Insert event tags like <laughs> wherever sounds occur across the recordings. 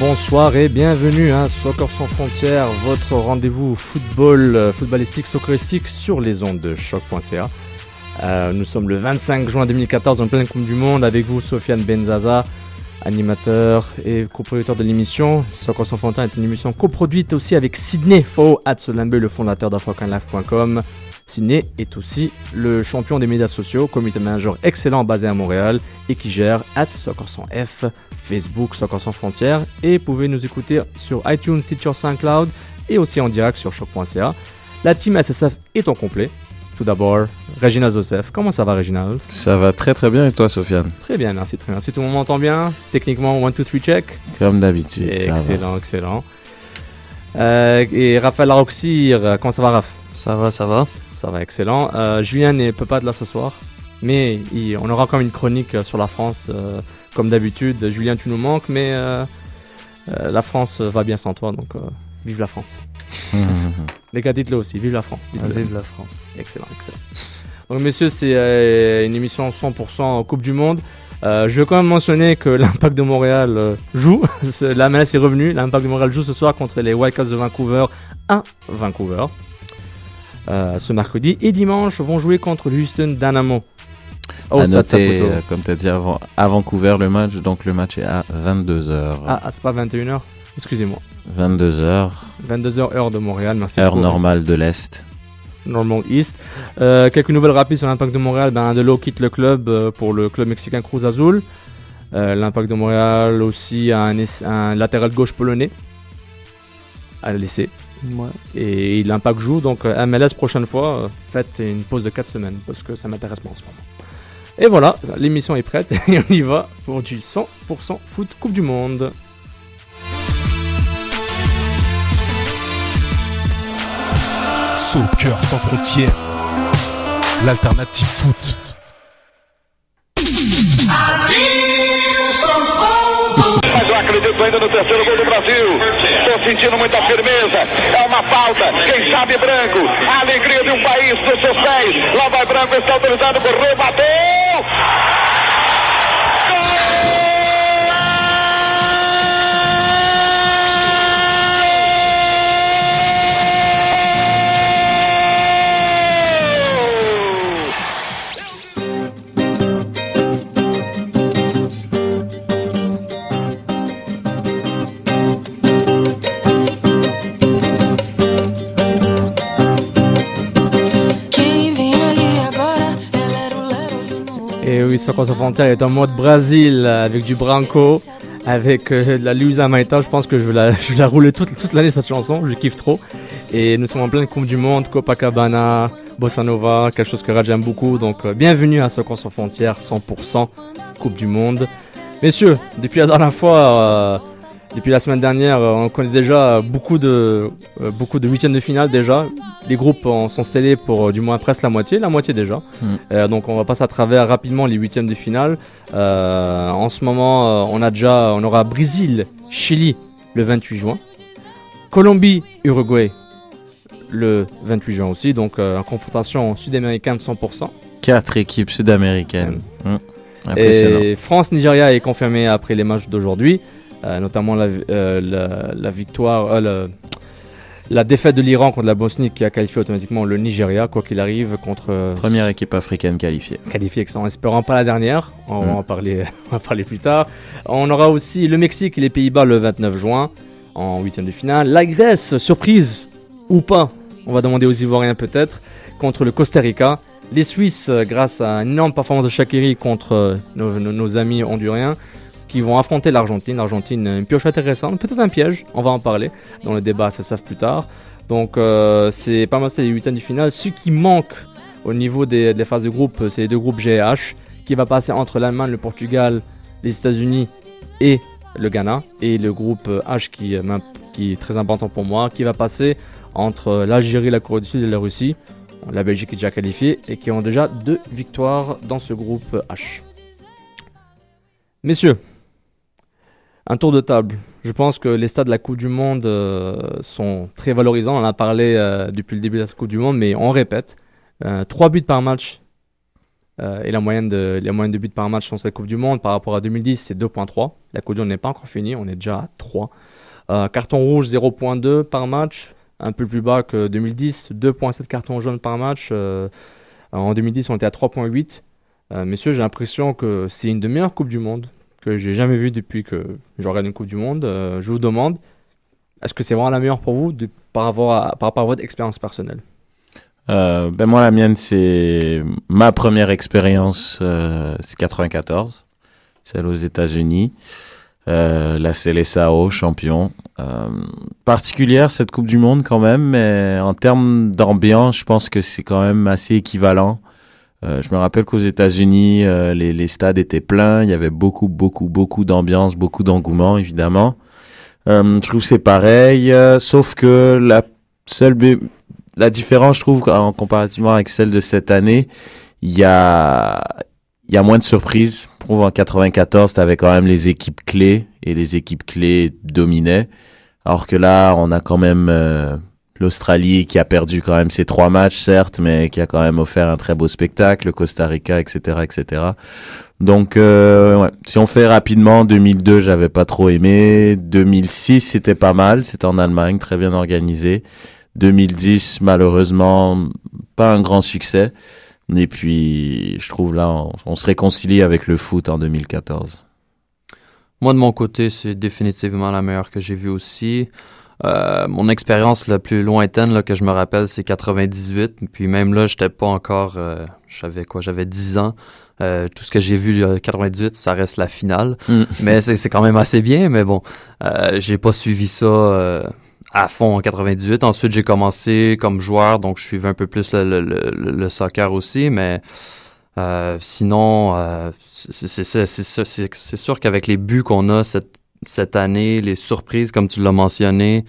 Bonsoir et bienvenue à Soccer sans frontières, votre rendez-vous football, euh, footballistique, socceristique sur les ondes de choc.ca. Euh, nous sommes le 25 juin 2014 en pleine Coupe du Monde avec vous Sofiane Benzaza, animateur et coproducteur de l'émission. Soccer sans frontières est une émission coproduite aussi avec Sydney Fo Atsolambe, le fondateur d'AfricanLife.com. Sydney est aussi le champion des médias sociaux, comité manager excellent basé à Montréal et qui gère at F, Facebook Soccer sans frontières et vous pouvez nous écouter sur iTunes, Stitcher, SoundCloud et aussi en direct sur choc.ca. La team SSF est en complet. Tout d'abord, Regina Joseph. Comment ça va, Reginald Ça va très très bien et toi, Sofiane? Très bien, merci, très bien. Si tout le monde m'entend bien, techniquement, 1, 2, 3, check. Comme d'habitude. ça va. Excellent, excellent. Euh, et Raphaël Laroxir, comment ça va, Raph? Ça va, ça va. Ça va, excellent. Euh, Julien ne peut pas être là ce soir, mais il- on aura encore une chronique euh, sur la France, euh, comme d'habitude. Julien, tu nous manques, mais euh, euh, la France va bien sans toi, donc euh, vive la France. <laughs> Les gars, dites-le aussi, vive la France. dites-le. Vive la France. Excellent, excellent. Donc, messieurs, c'est euh, une émission 100% Coupe du Monde. Euh, je veux quand même mentionner que <laughs> l'Impact de Montréal euh, joue. <laughs> La MLS est revenue. L'Impact de Montréal joue ce soir contre les Whitecaps de Vancouver à Vancouver. Euh, ce mercredi et dimanche vont jouer contre le Houston Dynamo. À Stade noter, euh, comme tu as dit avant, à Vancouver le match, donc le match est à 22h. Ah, ah, c'est pas 21h Excusez-moi. 22h, 22h heure de Montréal. Merci heure beaucoup. normale de l'Est. Normal East. Euh, quelques nouvelles rapides sur l'Impact de Montréal. Ben, Andelo quitte le club euh, pour le club mexicain Cruz Azul. Euh, L'Impact de Montréal aussi a un, un latéral gauche polonais à laisser. Ouais. Et l'Impact joue. Donc euh, MLS prochaine fois, euh, faites une pause de 4 semaines parce que ça m'intéresse pas en ce moment. Et voilà, l'émission est prête <laughs> et on y va pour du 100% foot Coupe du Monde. Soccer sans frontières, l'alternative foot. Mas eu acredito ainda no terceiro gol do Brasil. Sentindo muita firmeza. É uma falta. Quem sabe branco. A alegria de um país dos seus pés. Lá vai branco, está autorizado por rebateu. Soccer sans frontières est en mode Brésil euh, avec du Branco. avec euh, la Luisa Maïta. Je pense que je vais la, je vais la rouler toute, toute l'année cette chanson. Je kiffe trop. Et nous sommes en pleine Coupe du Monde, Copacabana, Bossa Nova, quelque chose que Raj aime beaucoup. Donc euh, bienvenue à Soccer sans frontières, 100% Coupe du Monde. Messieurs, depuis la dernière fois, depuis la semaine dernière, euh, on connaît déjà beaucoup de euh, beaucoup de huitièmes de finale déjà. Les groupes en sont scellés pour euh, du moins presque la moitié, la moitié déjà. Mm. Euh, donc on va passer à travers rapidement les huitièmes de finale. Euh, en ce moment, on a déjà, on aura Brésil, Chili le 28 juin, Colombie, Uruguay le 28 juin aussi. Donc euh, en confrontation sud-américaine 100%. Quatre équipes sud-américaines. Impressionnant. Et France-Nigeria est confirmé après les matchs d'aujourd'hui, notamment la, euh, la- la victoire, euh, le- la défaite de l'Iran contre la Bosnie qui a qualifié automatiquement le Nigeria, quoi qu'il arrive, contre euh, Première équipe africaine qualifiée. qualifié en espérant pas la dernière. On va Mm. en parler, <laughs> on va en parler plus tard. On aura aussi le Mexique et les Pays-Bas le 29 juin en huitième de finale. La Grèce, surprise ou pas, on va demander aux Ivoiriens peut-être, contre le Costa Rica. Les Suisses, euh, grâce à une énorme performance de Shakiri contre euh, nos, nos- nos amis honduriens, qui vont affronter l'Argentine. L'Argentine, une pioche intéressante, peut-être un piège, on va en parler dans le débat, ça savent plus tard. Donc euh, c'est pas mal, c'est les huitièmes de finale. Ce qui manque au niveau des, phases de groupe, c'est les deux groupes GH qui va passer entre l'Allemagne, le Portugal, les États-Unis et le Ghana. Et le groupe H qui est très important pour moi, qui va passer entre l'Algérie, la Corée du Sud et la Russie. La Belgique est déjà qualifiée et qui ont déjà deux victoires dans ce groupe H. Messieurs, un tour de table. Je pense que les stades de la Coupe du Monde euh, sont très valorisants. On en a parlé euh, depuis le début de la Coupe du Monde, mais on répète. 3 buts par match euh, et la moyenne, de, buts par match dans cette Coupe du Monde par rapport à 2010, c'est 2.3. La Coupe du Monde n'est pas encore finie, on est déjà à 3. Euh, carton rouge, 0.2 par match, un peu plus bas que 2010. 2.7 cartons jaunes par match. Euh, en 2010, on était à 3.8. Euh, messieurs, j'ai l'impression que c'est une des meilleures Coupes du Monde que j'ai jamais vues depuis que regarde une Coupe du Monde. Euh, je vous demande, est-ce que c'est vraiment la meilleure pour vous par, rapport à, votre expérience personnelle? Euh, ben moi, la mienne, c'est ma première expérience, euh, c'est 94, celle aux États-Unis. La Célessao, champion. Particulière cette Coupe du Monde quand même, mais en termes d'ambiance, je pense que c'est quand même assez équivalent. Euh, je me rappelle qu'aux États-Unis, euh, les, les stades étaient pleins, il y avait beaucoup, beaucoup, beaucoup d'ambiance, beaucoup d'engouement, évidemment. Euh, je trouve c'est pareil, euh, sauf que la seule la différence, je trouve, en comparativement avec celle de cette année, il y a, il y a moins de surprises. Je trouve en 94, tu avais quand même les équipes clés et les équipes clés dominaient. Alors que là, on a quand même euh, l'Australie qui a perdu quand même ses trois matchs, certes, mais qui a quand même offert un très beau spectacle, le Costa Rica, etc., etc. Donc, euh, si on fait rapidement, 2002, j'avais pas trop aimé. 2006, c'était pas mal. C'était en Allemagne, très bien organisé. 2010, malheureusement, pas un grand succès. Et puis, je trouve là, on se réconcilie avec le foot en 2014. Moi, de mon côté, c'est définitivement la meilleure que j'ai vue aussi. Euh, mon expérience la plus lointaine là, que je me rappelle, c'est 98. Puis même là, j'étais pas encore... euh, j'avais quoi? J'avais 10 ans. Euh, tout ce que j'ai vu euh, 98, ça reste la finale. Mm. <laughs> Mais c'est quand même assez bien. Mais bon, euh, j'ai pas suivi ça euh, à fond en 98. Ensuite, j'ai commencé comme joueur, donc je suivais un peu plus le, le, le, le soccer aussi. Mais euh, sinon, euh, c'est sûr qu'avec les buts qu'on a cette, cette année, les surprises, comme tu l'as mentionné,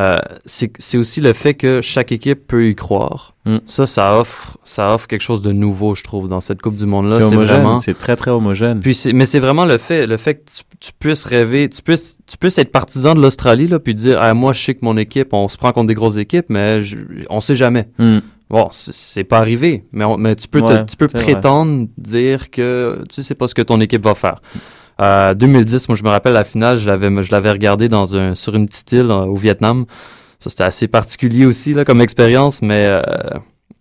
euh, c'est aussi le fait que chaque équipe peut y croire. Mm. Ça, ça offre, ça offre quelque chose de nouveau, je trouve, dans cette Coupe du Monde-là. C'est vraiment. c'est très très homogène. Puis mais c'est vraiment le fait, le fait que tu, tu puisses rêver, tu puisses, tu puisses être partisan de l'Australie là, puis dire, ah, moi je sais que mon équipe, on se prend contre des grosses équipes, mais je, on sait jamais. Mm. Bon, c'est- pas arrivé, mais, on- mais tu peux, te- tu peux vrai. prétendre dire que tu sais pas ce que ton équipe va faire. Euh, 2010, moi je me rappelle la finale, je l'avais, je l'avais regardé dans un, sur une petite île euh, au Vietnam. Ça c'était assez particulier aussi là comme expérience, mais euh,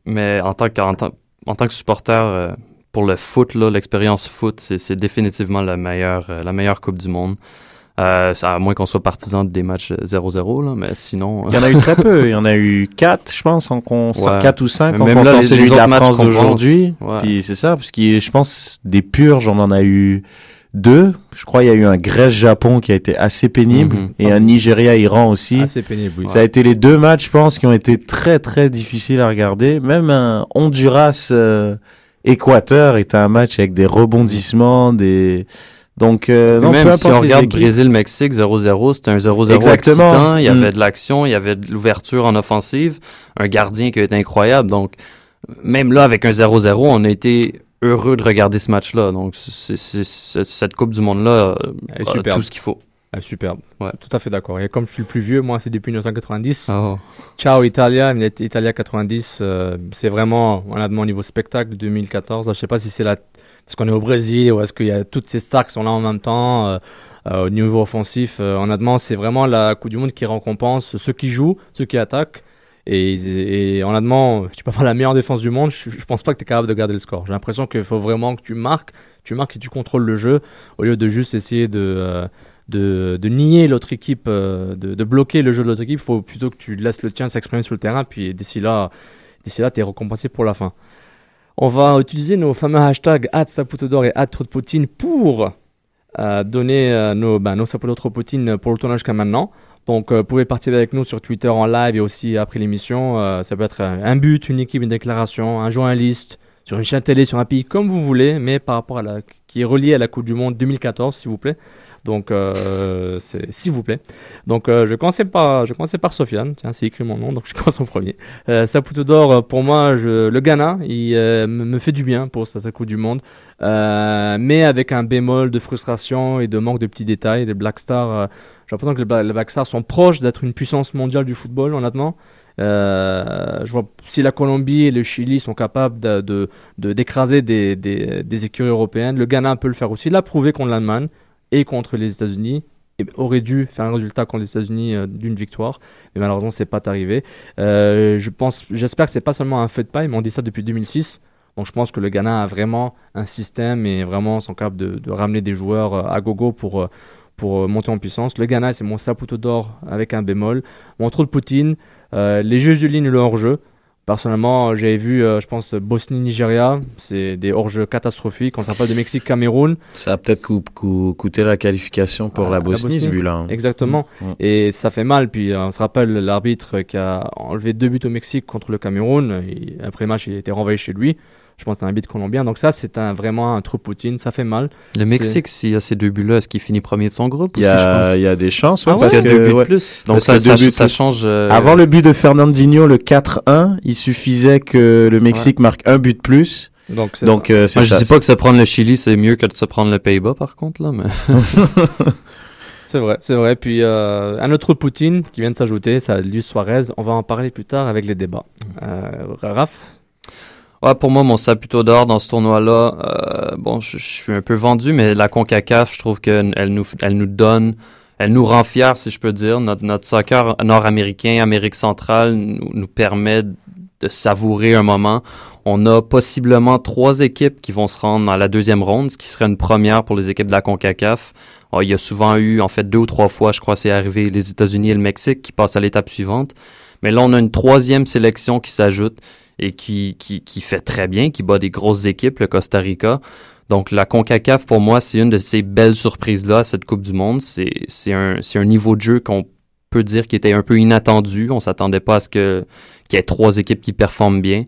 mais en tant que en tant, en tant que supporter euh, pour le foot là, l'expérience foot, c'est, c'est définitivement la meilleure euh, la meilleure coupe du monde. Euh, à moins qu'on soit partisan des matchs euh, 0-0 là, mais sinon. euh, Il y en a eu très peu. <laughs> Il y en a eu quatre, je pense, en con... Ouais. 4 ou 5 en Même comptant celui de la France qu'on d'aujourd'hui. ouais. Puis c'est ça, parce que je pense des purges, on en a eu deux. Je crois il y a eu un Grèce-Japon qui a été assez pénible Mhm. et un Nigeria-Iran aussi. Assez pénible, oui. Ça a été les deux matchs, je pense, qui ont été très très difficiles à regarder. Même un Honduras euh, était un match avec des rebondissements, des donc euh, non, même peu si on regarde. Brésil-Mexique 0-0, c'était un 0-0 Exactement. excitant. Il y Mm. avait de l'action, il y avait de l'ouverture en offensive. Un gardien qui a été incroyable. Donc, même là, avec un 0-0, on a été heureux de regarder ce match-là. Donc, cette Coupe du Monde-là euh, a superbe. tout ce qu'il faut. Ah, superbe. Ouais. Tout à fait d'accord. Et comme je suis le plus vieux, moi, c'est depuis 1990. Oh. Ciao Italia, Italia 90, euh, c'est vraiment, honnêtement, au niveau spectacle 2014. Je sais pas si c'est parce qu'on est au Brésil ou est-ce qu'il y a toutes ces stars qui sont là en même temps euh, euh, au niveau offensif. euh, honnêtement, c'est vraiment la Coupe du Monde qui récompense ceux qui jouent, ceux qui attaquent. Et, et honnêtement, tu peux avoir la meilleure défense du monde, je, je pense pas que tu es capable de garder le score. J'ai l'impression qu'il faut vraiment que tu marques, tu marques et tu contrôles le jeu au lieu de juste essayer de, euh, de, nier l'autre équipe, euh, de, bloquer le jeu de l'autre équipe. Il faut plutôt que tu laisses le tien s'exprimer sur le terrain, puis d'ici là, d'ici là, tu es récompensé pour la fin. On va utiliser nos fameux hashtags @saputodor et @trotpoutine pour euh, donner euh, nos, ben, nos sapots pour le tournage jusqu'à maintenant. Donc, euh, vous pouvez participer avec nous sur Twitter en live et aussi après l'émission. Euh, ça peut être un, un but, une équipe, une déclaration, un journaliste, sur une chaîne télé, sur un pays, comme vous voulez, mais par rapport à la, qui est relié à la Coupe du Monde 2014, s'il vous plaît. Donc, euh, s'il vous plaît. Donc, euh, je commençais par, je commençais par Sofiane. Tiens, c'est écrit mon nom, donc je <laughs> commence en premier. Saputo d'or, euh, pour moi, le Ghana, il me fait du bien pour cette Coupe du Monde, mais avec un bémol de frustration et de manque de petits détails. Les Black Stars, j'ai l'impression que les Bla- les Black Stars sont proches d'être une puissance mondiale du football, honnêtement. Je vois si la Colombie et le Chili sont capables de, de, de- d'écraser des, des, des écuries européennes, le Ghana peut le faire aussi. Il a prouvé contre l'Allemagne et contre les États-Unis. Et aurait dû faire un résultat contre les États-Unis euh, d'une victoire, mais malheureusement c'est pas arrivé. Euh, je pense, j'espère que c'est pas seulement un feu de paille, mais on dit ça depuis 2006. Donc je pense que le Ghana a vraiment un système et vraiment sont capables de, ramener des joueurs euh, à gogo pour pour monter en puissance. Le Ghana c'est mon Saputo d'or avec un bémol. Mon trop de Poutine, les juges de ligne le hors-jeu. Personnellement, j'avais vu, euh, je pense, Bosnie-Nigeria, c'est des hors-jeux catastrophiques. On s'appelle de Mexique-Cameroun, Ça a peut-être cou- cou- coûté la qualification pour Ah, la la Bosnie, ce Bosnie. but-là. hein. exactement. Mm. Et ça fait mal. Puis euh, on se rappelle l'arbitre qui a enlevé deux buts au Mexique contre le Cameroun. Et après le match, il a été renvoyé chez lui. Je pense que c'est un arbitre colombien. Donc ça, c'est un, vraiment un trou Poutine. Ça fait mal. Le Mexique, s'il y a ces deux buts-là, est-ce qu'il finit premier de son groupe Il y, a, des chances, ouais, Ah ouais? Parce qu'il y a deux buts ouais, de plus. Donc ça, ça, buts ça change. euh, Avant le but de Fernandinho, le 4-1, il suffisait que le Mexique marque un but de plus. Donc c'est Donc, ça. euh, Moi, je ça. dis pas que se prendre le Chili, c'est mieux que de se prendre le Pays-Bas, par contre, là, mais. <laughs> C'est vrai, c'est vrai. Puis euh, un autre Poutine qui vient de s'ajouter, c'est Luis Suarez. On va en parler plus tard avec les débats. Euh, Raph Ouais, pour moi, mon Saputo d'or dans ce tournoi-là, euh, bon, je, je suis un peu vendu, mais la CONCACAF, je trouve qu'elle nous, elle nous donne, elle nous rend fiers, si je peux dire. Notre, notre soccer nord-américain, Amérique centrale, nous, nous permet de savourer un moment. On a possiblement trois équipes qui vont se rendre dans la deuxième ronde, ce qui serait une première pour les équipes de la CONCACAF. Oh, il y a souvent eu, en fait, deux ou trois fois, je crois, c'est arrivé, les États-Unis et le Mexique qui passent à l'étape suivante. Mais là, on a une troisième sélection qui s'ajoute et qui, qui, qui fait très bien, qui bat des grosses équipes, le Costa Rica. Donc la CONCACAF, pour moi, c'est une de ces belles surprises-là cette Coupe du Monde. C'est un, un niveau de jeu qu'on peut dire qui était un peu inattendu. On s'attendait pas à ce qu'il y ait trois équipes qui performent bien.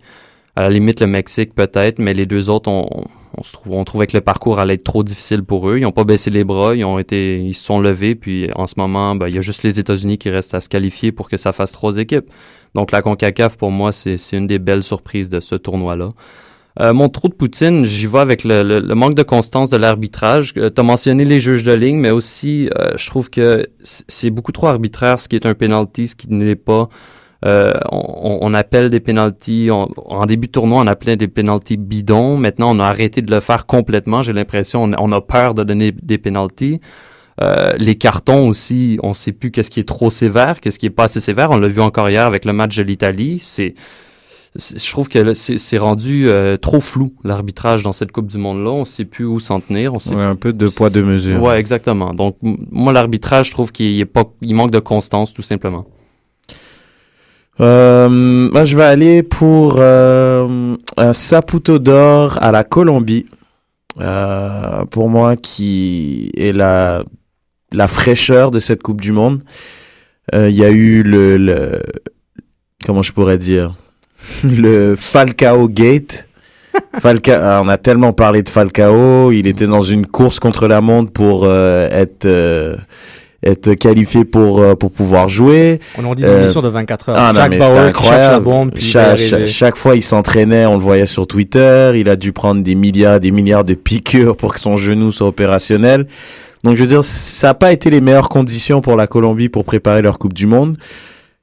À la limite, le Mexique peut-être, mais les deux autres, on, on trouvait que le parcours allait être trop difficile pour eux. Ils n'ont pas baissé les bras, ils ont été, ils se sont levés, puis en ce moment, ben, il y a juste les États-Unis qui restent à se qualifier pour que ça fasse trois équipes. Donc la CONCACAF, pour moi, c'est une des belles surprises de ce tournoi-là. Euh, mon trou de Poutine, j'y vais avec le, le- le manque de constance de l'arbitrage. Euh, tu as mentionné les juges de ligne, mais aussi, euh, je trouve que c'est beaucoup trop arbitraire ce qui est un penalty, ce qui ne l'est pas. Euh, on, on appelle des penalties, en début de tournoi, on appelait des penalties bidons. Maintenant, on a arrêté de le faire complètement. J'ai l'impression on, on a peur de donner des penalties. Euh, les cartons aussi, on sait plus qu'est-ce qui est trop sévère, qu'est-ce qui est pas assez sévère. On l'a vu encore hier avec le match de l'Italie. C'est, je trouve que c'est, rendu euh, trop flou l'arbitrage dans cette Coupe du Monde-là. On sait plus où s'en tenir. On sait Ouais, un peu de poids, de mesure. Ouais, exactement. Donc moi, l'arbitrage, je trouve qu'il est pas, il manque de constance, tout simplement. Euh, moi, je vais aller pour euh, un Saputo d'or à la Colombie. Euh, pour moi, qui est la, la fraîcheur de cette Coupe du Monde. Euh, Il y a eu le, le comment je pourrais dire? <laughs> Le Falcao Gate. <laughs> Falca, ah, on a tellement parlé de Falcao. Il était dans une course contre la montre pour euh, être euh, être qualifié pour euh, pour pouvoir jouer. On en dit une Euh, mission de 24 heures. Ah non, Jack mais Bauer la incroyable. bombe, puis Cha- chaque fois, il s'entraînait, on le voyait sur Twitter. Il a dû prendre des milliards, des milliards de piqûres pour que son genou soit opérationnel. Donc, je veux dire, ça n'a pas été les meilleures conditions pour la Colombie pour préparer leur Coupe du Monde.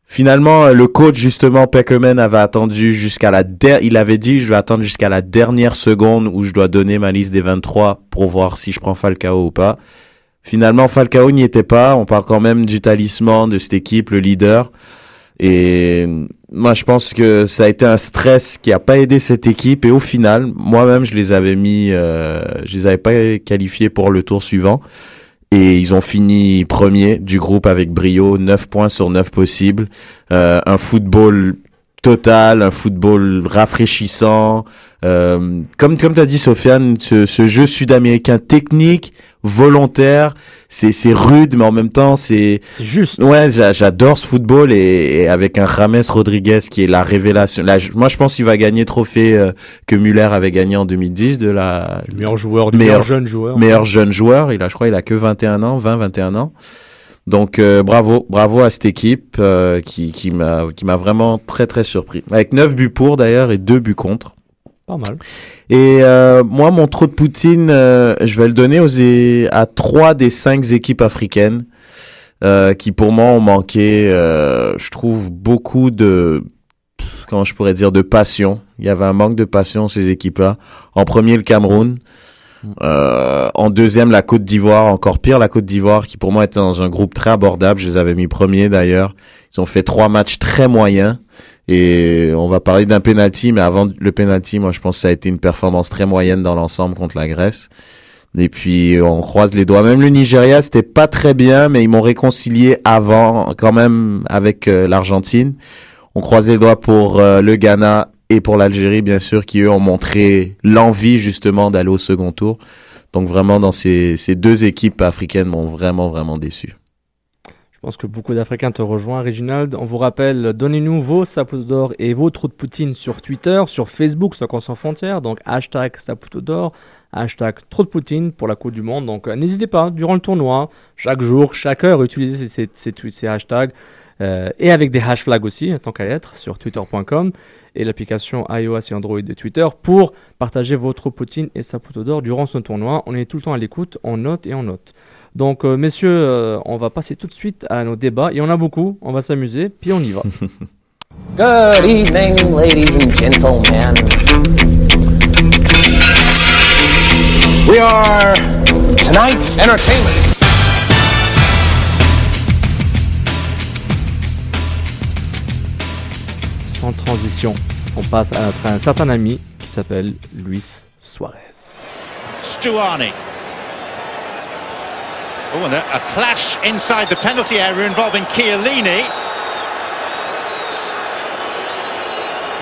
Finalement, le coach, justement, Peckerman avait attendu jusqu'à la il avait dit, je vais attendre jusqu'à la dernière seconde où je dois donner ma liste des 23 pour voir si je prends Falcao ou pas. Finalement, Falcao n'y était pas. On parle quand même du talisman de cette équipe, le leader. Et moi, je pense que ça a été un stress qui a pas aidé cette équipe. Et au final, moi-même, je les avais mis, euh, je les avais pas qualifiés pour le tour suivant. Et ils ont fini premier du groupe avec brio, 9 points sur 9 possibles. Euh, un football total, un football rafraîchissant, Euh, comme comme t'as dit Sofiane, ce, ce jeu sud-américain technique, volontaire, c'est c'est rude, mais en même temps c'est C'est juste. Ouais, j'a- j'adore ce football et, et avec un James Rodriguez qui est la révélation. Là, je- moi, je pense qu'il va gagner trophée euh, que Muller avait gagné en 2010 de la Le meilleur joueur, le Meilleur- meilleur jeune joueur. meilleur jeune joueur. Il a, je crois, il a que 21 ans, 20, 21 ans. Donc euh, bravo, bravo à cette équipe euh, qui qui m'a qui m'a vraiment très très surpris. Avec 9 buts pour d'ailleurs et 2 buts contre. Pas mal. Et euh, moi, mon trou de Poutine, euh, je vais le donner aux, à trois des cinq équipes africaines euh, qui, pour moi, ont manqué, je trouve, beaucoup de, comment je pourrais dire, de passion. Il y avait un manque de passion ces équipes-là. En premier, le Cameroun. Euh, en deuxième, la Côte d'Ivoire. Encore pire, la Côte d'Ivoire, qui pour moi était dans un groupe très abordable. Je les avais mis premiers d'ailleurs. Ils ont fait trois matchs très moyens. Et on va parler d'un penalty, mais avant le penalty, moi je pense que ça a été une performance très moyenne dans l'ensemble contre la Grèce. Et puis on croise les doigts. Même le Nigeria, c'était pas très bien, mais ils m'ont réconcilié avant, quand même, avec euh, l'Argentine. On croise les doigts pour euh, le Ghana et pour l'Algérie, bien sûr, qui eux ont montré l'envie justement d'aller au second tour. Donc vraiment, dans ces, ces deux équipes africaines m'ont vraiment, vraiment déçu. Je pense que beaucoup d'Africains te rejoignent, Reginald. On vous rappelle, donnez-nous vos sapots d'or et vos trous de Poutine sur Twitter, sur Facebook, Soccer sans frontières. Donc, hashtag sapots d'or, hashtag trop de Poutine pour la Coupe du Monde. Donc, euh, n'hésitez pas, durant le tournoi, chaque jour, chaque heure, utilisez ces, hashtags. euh, et avec des hash flags aussi, tant qu'à être, sur twitter.com et l'application iOS et Android de Twitter pour partager votre Poutine et sapots d'or durant ce tournoi. On est tout le temps à l'écoute, on note et on note. Donc, euh, messieurs, euh, on va passer tout de suite à nos débats. Il y en a beaucoup, on va s'amuser, puis on y va. <laughs> Good evening, ladies and gentlemen. We are tonight's entertainment. Sans transition, on passe à notre un certain ami qui s'appelle Luis Suarez. Stuani. Oh, and a, a clash inside the penalty area involving Chiellini.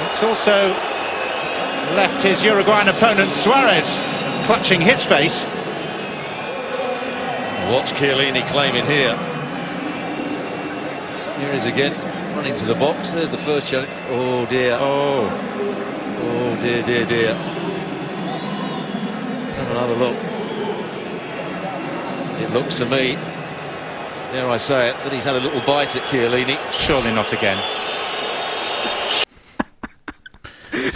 It's also left his Uruguayan opponent Suarez clutching his face. What's Chiellini claiming here? Here he is again, running to the box. There's the first challenge. Oh dear. Oh, Oh dear, dear, dear. Have another look. It looks to me, dare I say it, that he's had a little bite at Chiellini. surely not again.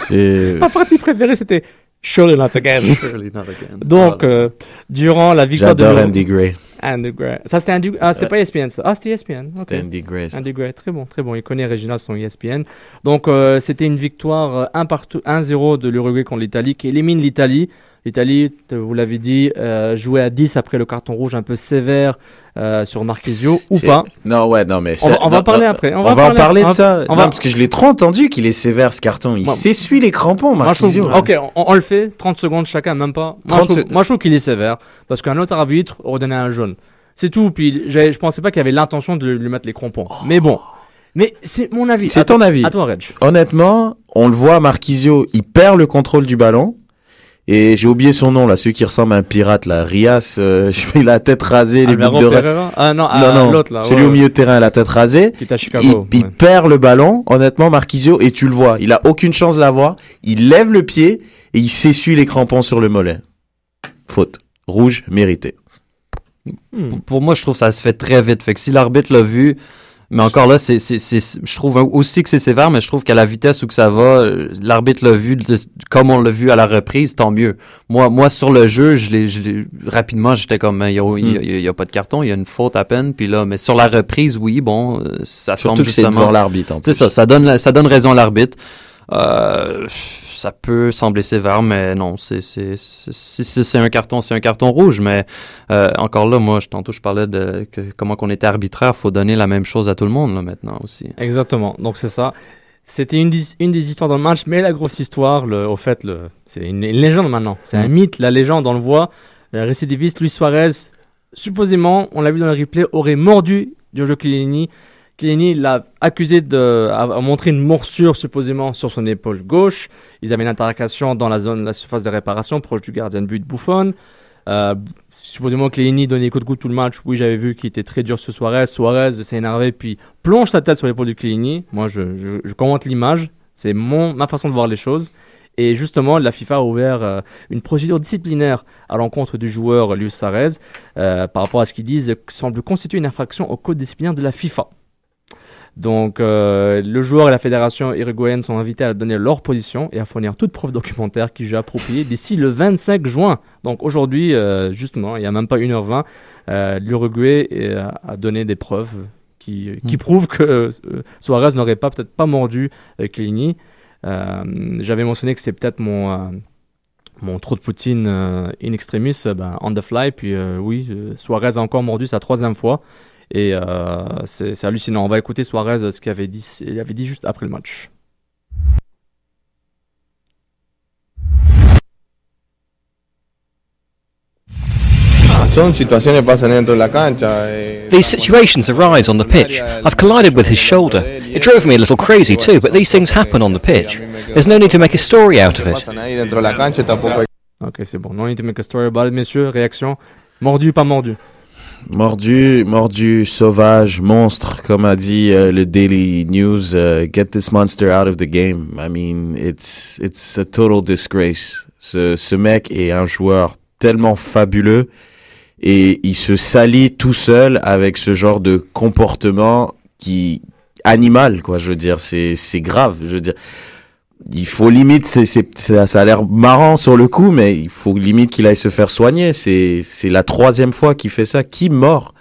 <laughs> Ma partie préférée, c'était Surely Not Again. Surely not again. Donc, euh, durant la victoire de Andy Gray. Andy Gray. Ça, c'était Andy... Ah, c'était pas ESPN, ça. Ah, c'était ESPN. C'était Andy Gray. ça. Andy Gray, très bon, très bon. Il connaît Regina, son ESPN. Donc, euh, c'était une victoire euh, 1 partout, 1-0 de l'Uruguay contre l'Italie, qui élimine l'Italie. L'Italie, vous l'avez dit, euh, jouait à 10 après le carton rouge un peu sévère euh, sur Marquisio, ou pas? Non, ouais, non, mais On va- on va non, parler non, après, on On, va va, en parler- de ça. on Non, va- parce que je l'ai trop entendu qu'il est sévère ce carton. Il s'essuie les crampons, Moi, je trouve, Marquisio. ok, on, le fait, 30 secondes chacun, même pas. Moi, 30 je trouve, qu'il est sévère, parce qu'un autre arbitre aurait donné un jaune. C'est tout, puis je pensais pas qu'il avait l'intention de lui mettre les crampons. Mais bon. Mais c'est mon avis. C'est ton avis. À toi, Reg. Honnêtement, on le voit, Marquisio, il perd le contrôle du ballon. Et j'ai oublié son nom, là, celui qui ressemble à un pirate, là. Rias, euh, <laughs> il a la tête rasée, les Alvaro boucles d'oreilles. Pereira Ah non, Non, ah, non, l'autre là. celui ouais, au ouais, milieu de terrain, la tête rasée. Qui est à Il, Chicago. il ouais. perd le ballon, honnêtement, Marquisio, et tu le vois. Il a aucune chance de l'avoir. Il lève le pied et il s'essuie les crampons sur le mollet. Faute. Rouge, mérité. Hmm. Pour, pour moi, je trouve que ça se fait très vite. Fait que si l'arbitre l'a vu, mais encore là, c'est, c'est, c'est- je trouve aussi que c'est sévère, mais je trouve qu'à la vitesse où que ça va, l'arbitre l'a vu comme on l'a vu à la reprise, tant mieux. Moi, moi sur le jeu, je l'ai, je l'ai- rapidement, j'étais comme, il y a, il y a- il y a pas de carton, il y a une faute à peine, puis là, mais sur la reprise, oui, bon, euh, ça Surtout semble que c'est justement. devant l'arbitre. C'est ça, ça donne, ça donne raison à l'arbitre. Euh, ça peut sembler sévère, mais non, c'est c'est si un carton, c'est un carton rouge. Mais euh, encore là, moi, je, tantôt, je parlais de que- comment qu'on était arbitraire. faut donner la même chose à tout le monde là maintenant aussi. Exactement. Donc c'est ça. C'était une, des- une des histoires dans le match, mais la grosse histoire, le, au fait, c'est une, une légende maintenant. C'est un Mm. mythe, la légende, on le voit. Le récidiviste Luis Suarez, supposément, on l'a vu dans le replay, aurait mordu Giorgio Chiellini, Chiellini l'a accusé de a, montré une morsure supposément sur son épaule gauche. Ils avaient une intercation dans la zone, la surface de réparation, proche du gardien de but Buffon. Euh, supposément Chiellini donnait coup de coude tout le match. Oui, j'avais vu qu'il était très dur ce Suarez. Suarez s'est énervé puis plonge sa tête sur l'épaule de Chiellini. Moi, je, je, je commente l'image. C'est mon ma façon de voir les choses. Et justement, la FIFA a ouvert euh, une procédure disciplinaire à l'encontre du joueur Luis Suarez euh, par rapport à ce qu'ils disent semble constituer une infraction au code disciplinaire de la FIFA. Donc, euh, le joueur et la fédération uruguayenne sont invités à donner leur position et à fournir toute preuve documentaire qui jugent appropriée d'ici le 25 juin. Donc, aujourd'hui, euh, justement, il n'y a même pas 1h20, euh, l'Uruguay a donné des preuves qui, qui prouvent que Suarez n'aurait pas peut-être pas mordu. Euh, J'avais mentionné que c'est peut-être mon, mon trop de Poutine in extremis, ben, on the fly. Puis euh, oui, Suarez a encore mordu sa troisième fois. Et euh, c'est hallucinant. On va écouter Suarez, euh, ce qu'il avait dit, il avait dit juste après le match. Eh, These situations arise on the pitch. I've collided with his shoulder. It drove me a little crazy too, but these things happen on the pitch. There's no need to make a story out of it. hay Ok, c'est bon. No need to make a story about it, messieurs. Réaction Mordu, pas mordu Mordu, mordu, sauvage, monstre, comme a dit euh, le Daily News. euh, get this monster out of the game. I mean, it's it's a total disgrace. Ce, ce mec est un joueur tellement fabuleux et il se salit tout seul avec ce genre de comportement qui animal, quoi. Je veux dire, c'est c'est grave. Je veux dire. Il faut limite, c'est, c'est, ça, ça a l'air marrant sur le coup, mais il faut limite qu'il aille se faire soigner. C'est, c'est la troisième fois qu'il fait ça. Qui mort?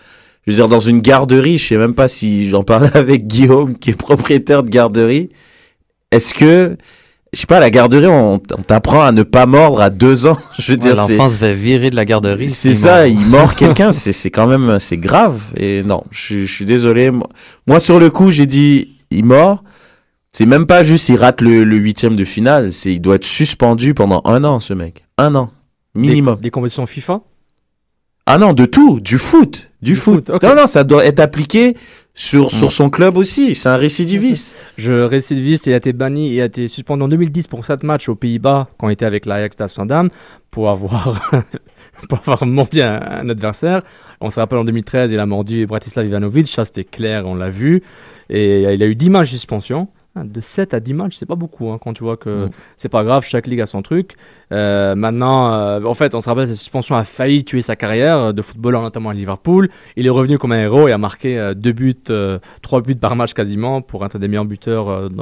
Je veux dire, dans une garderie, je sais même pas si j'en parlais <laughs> avec Guillaume, qui est propriétaire de garderie. Est-ce que, je sais pas, la garderie, on, on t'apprend à ne pas mordre à deux ans? <laughs> Je veux Ouais, dire, L'enfant se fait virer de la garderie. c'est ça, mord. il mord <laughs> quelqu'un, c'est, c'est quand même, c'est grave. Et non, je, suis- je suis désolé. Moi, moi, sur le coup, j'ai dit, il mord. C'est même pas juste il rate le, le huitième de finale, c'est il doit être suspendu pendant un an, ce mec. Un an. Minimum. Des, des compétitions FIFA? Ah non, de tout, du foot, du, foot. foot. Non, non, ça doit être appliqué sur, sur son club aussi. C'est un récidiviste. <laughs> Je récidiviste, il a été banni et a été suspendu en 2010 pour 7 matchs aux Pays-Bas quand il était avec l'Ajax d'Amsterdam pour avoir, <laughs> pour avoir mordu un, un adversaire. On se rappelle en 2013, il a mordu Bratislav Ivanovic, ça c'était clair, on l'a vu. Et il a eu 10 matchs de suspension. De 7 à 10 matchs, c'est pas beaucoup hein, quand tu vois que Mm. c'est pas grave, chaque ligue a son truc. Euh, maintenant, euh, en fait, on se rappelle, cette suspension a failli tuer sa carrière euh, de footballeur, notamment à Liverpool. Il est revenu comme un héros et a marqué euh, deux buts, euh, trois buts par match quasiment pour être un des meilleurs buteurs euh, de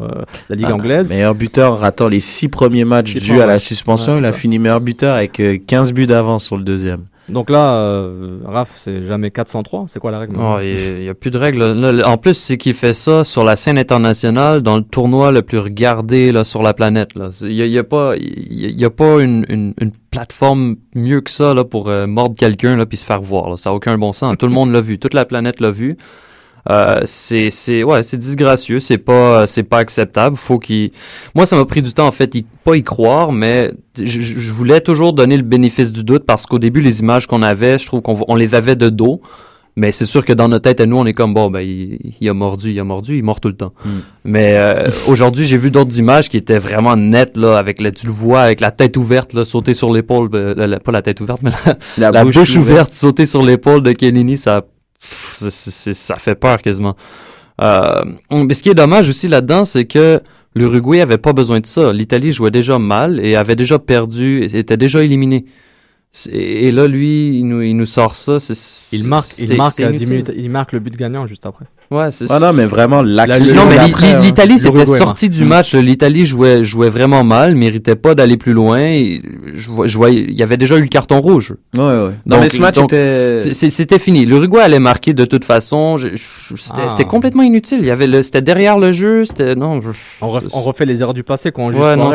la ligue Ah, anglaise. Meilleur buteur ratant les six premiers matchs dus à la suspension. Ouais, il a ça. fini meilleur buteur avec euh, 15 buts d'avance sur le deuxième. Donc là, euh, Raph, c'est jamais 403. C'est quoi la règle Oh, il n'y a plus de là, en plus, c'est qu'il fait ça sur la scène internationale, dans le tournoi le plus regardé là, sur la planète. Il n'y a, a pas, y y a pas une, une, plateforme mieux que ça là, pour euh, mordre quelqu'un puis se faire voir. Ça n'a aucun bon sens. Tout le monde l'a vu. Toute la planète l'a vu. Euh, c'est c'est ouais c'est disgracieux c'est pas c'est pas acceptable faut qu'il moi ça m'a pris du temps en fait y, pas y croire mais je, voulais toujours donner le bénéfice du doute parce qu'au début les images qu'on avait je trouve qu'on on les avait de dos mais c'est sûr que dans notre tête à nous on est comme bon ben il, il a mordu il a mordu il mord tout le temps Mm. mais euh, aujourd'hui j'ai vu d'autres images qui étaient vraiment nettes là avec le, tu le vois avec la tête ouverte là sauter sur l'épaule euh, la- la- pas la tête ouverte mais la, la bouche, ouverte. sauter sur l'épaule de Kenini, ça, pff, c'est- ça fait peur quasiment. Euh, mais ce qui est dommage aussi là-dedans, c'est que l'Uruguay avait pas besoin de ça. L'Italie jouait déjà mal et avait déjà perdu, était déjà éliminé. C'est- Et là, lui, il nous, il nous sort ça. Il marque, il marque, c'était à 10 inutile. minutes, il marque le but gagnant juste après. Ouais, c'est Ah non, mais vraiment, l'action. non, mais hein. l'Italie s'était L'Uruguay, sortie du Mm. match. L'Italie jouait, jouait vraiment mal, méritait pas d'aller plus loin. Je, vois- je voyais, il y avait déjà eu le carton rouge. Ouais, ouais. Non, Donc- mais ce match donc, était. C'était fini. L'Uruguay allait marquer de toute façon. C'était Ah. c'était complètement inutile. Il y avait le, c'était derrière le jeu. C'était non. je- On, ref- on refait les erreurs du passé quand on joue ouais, non,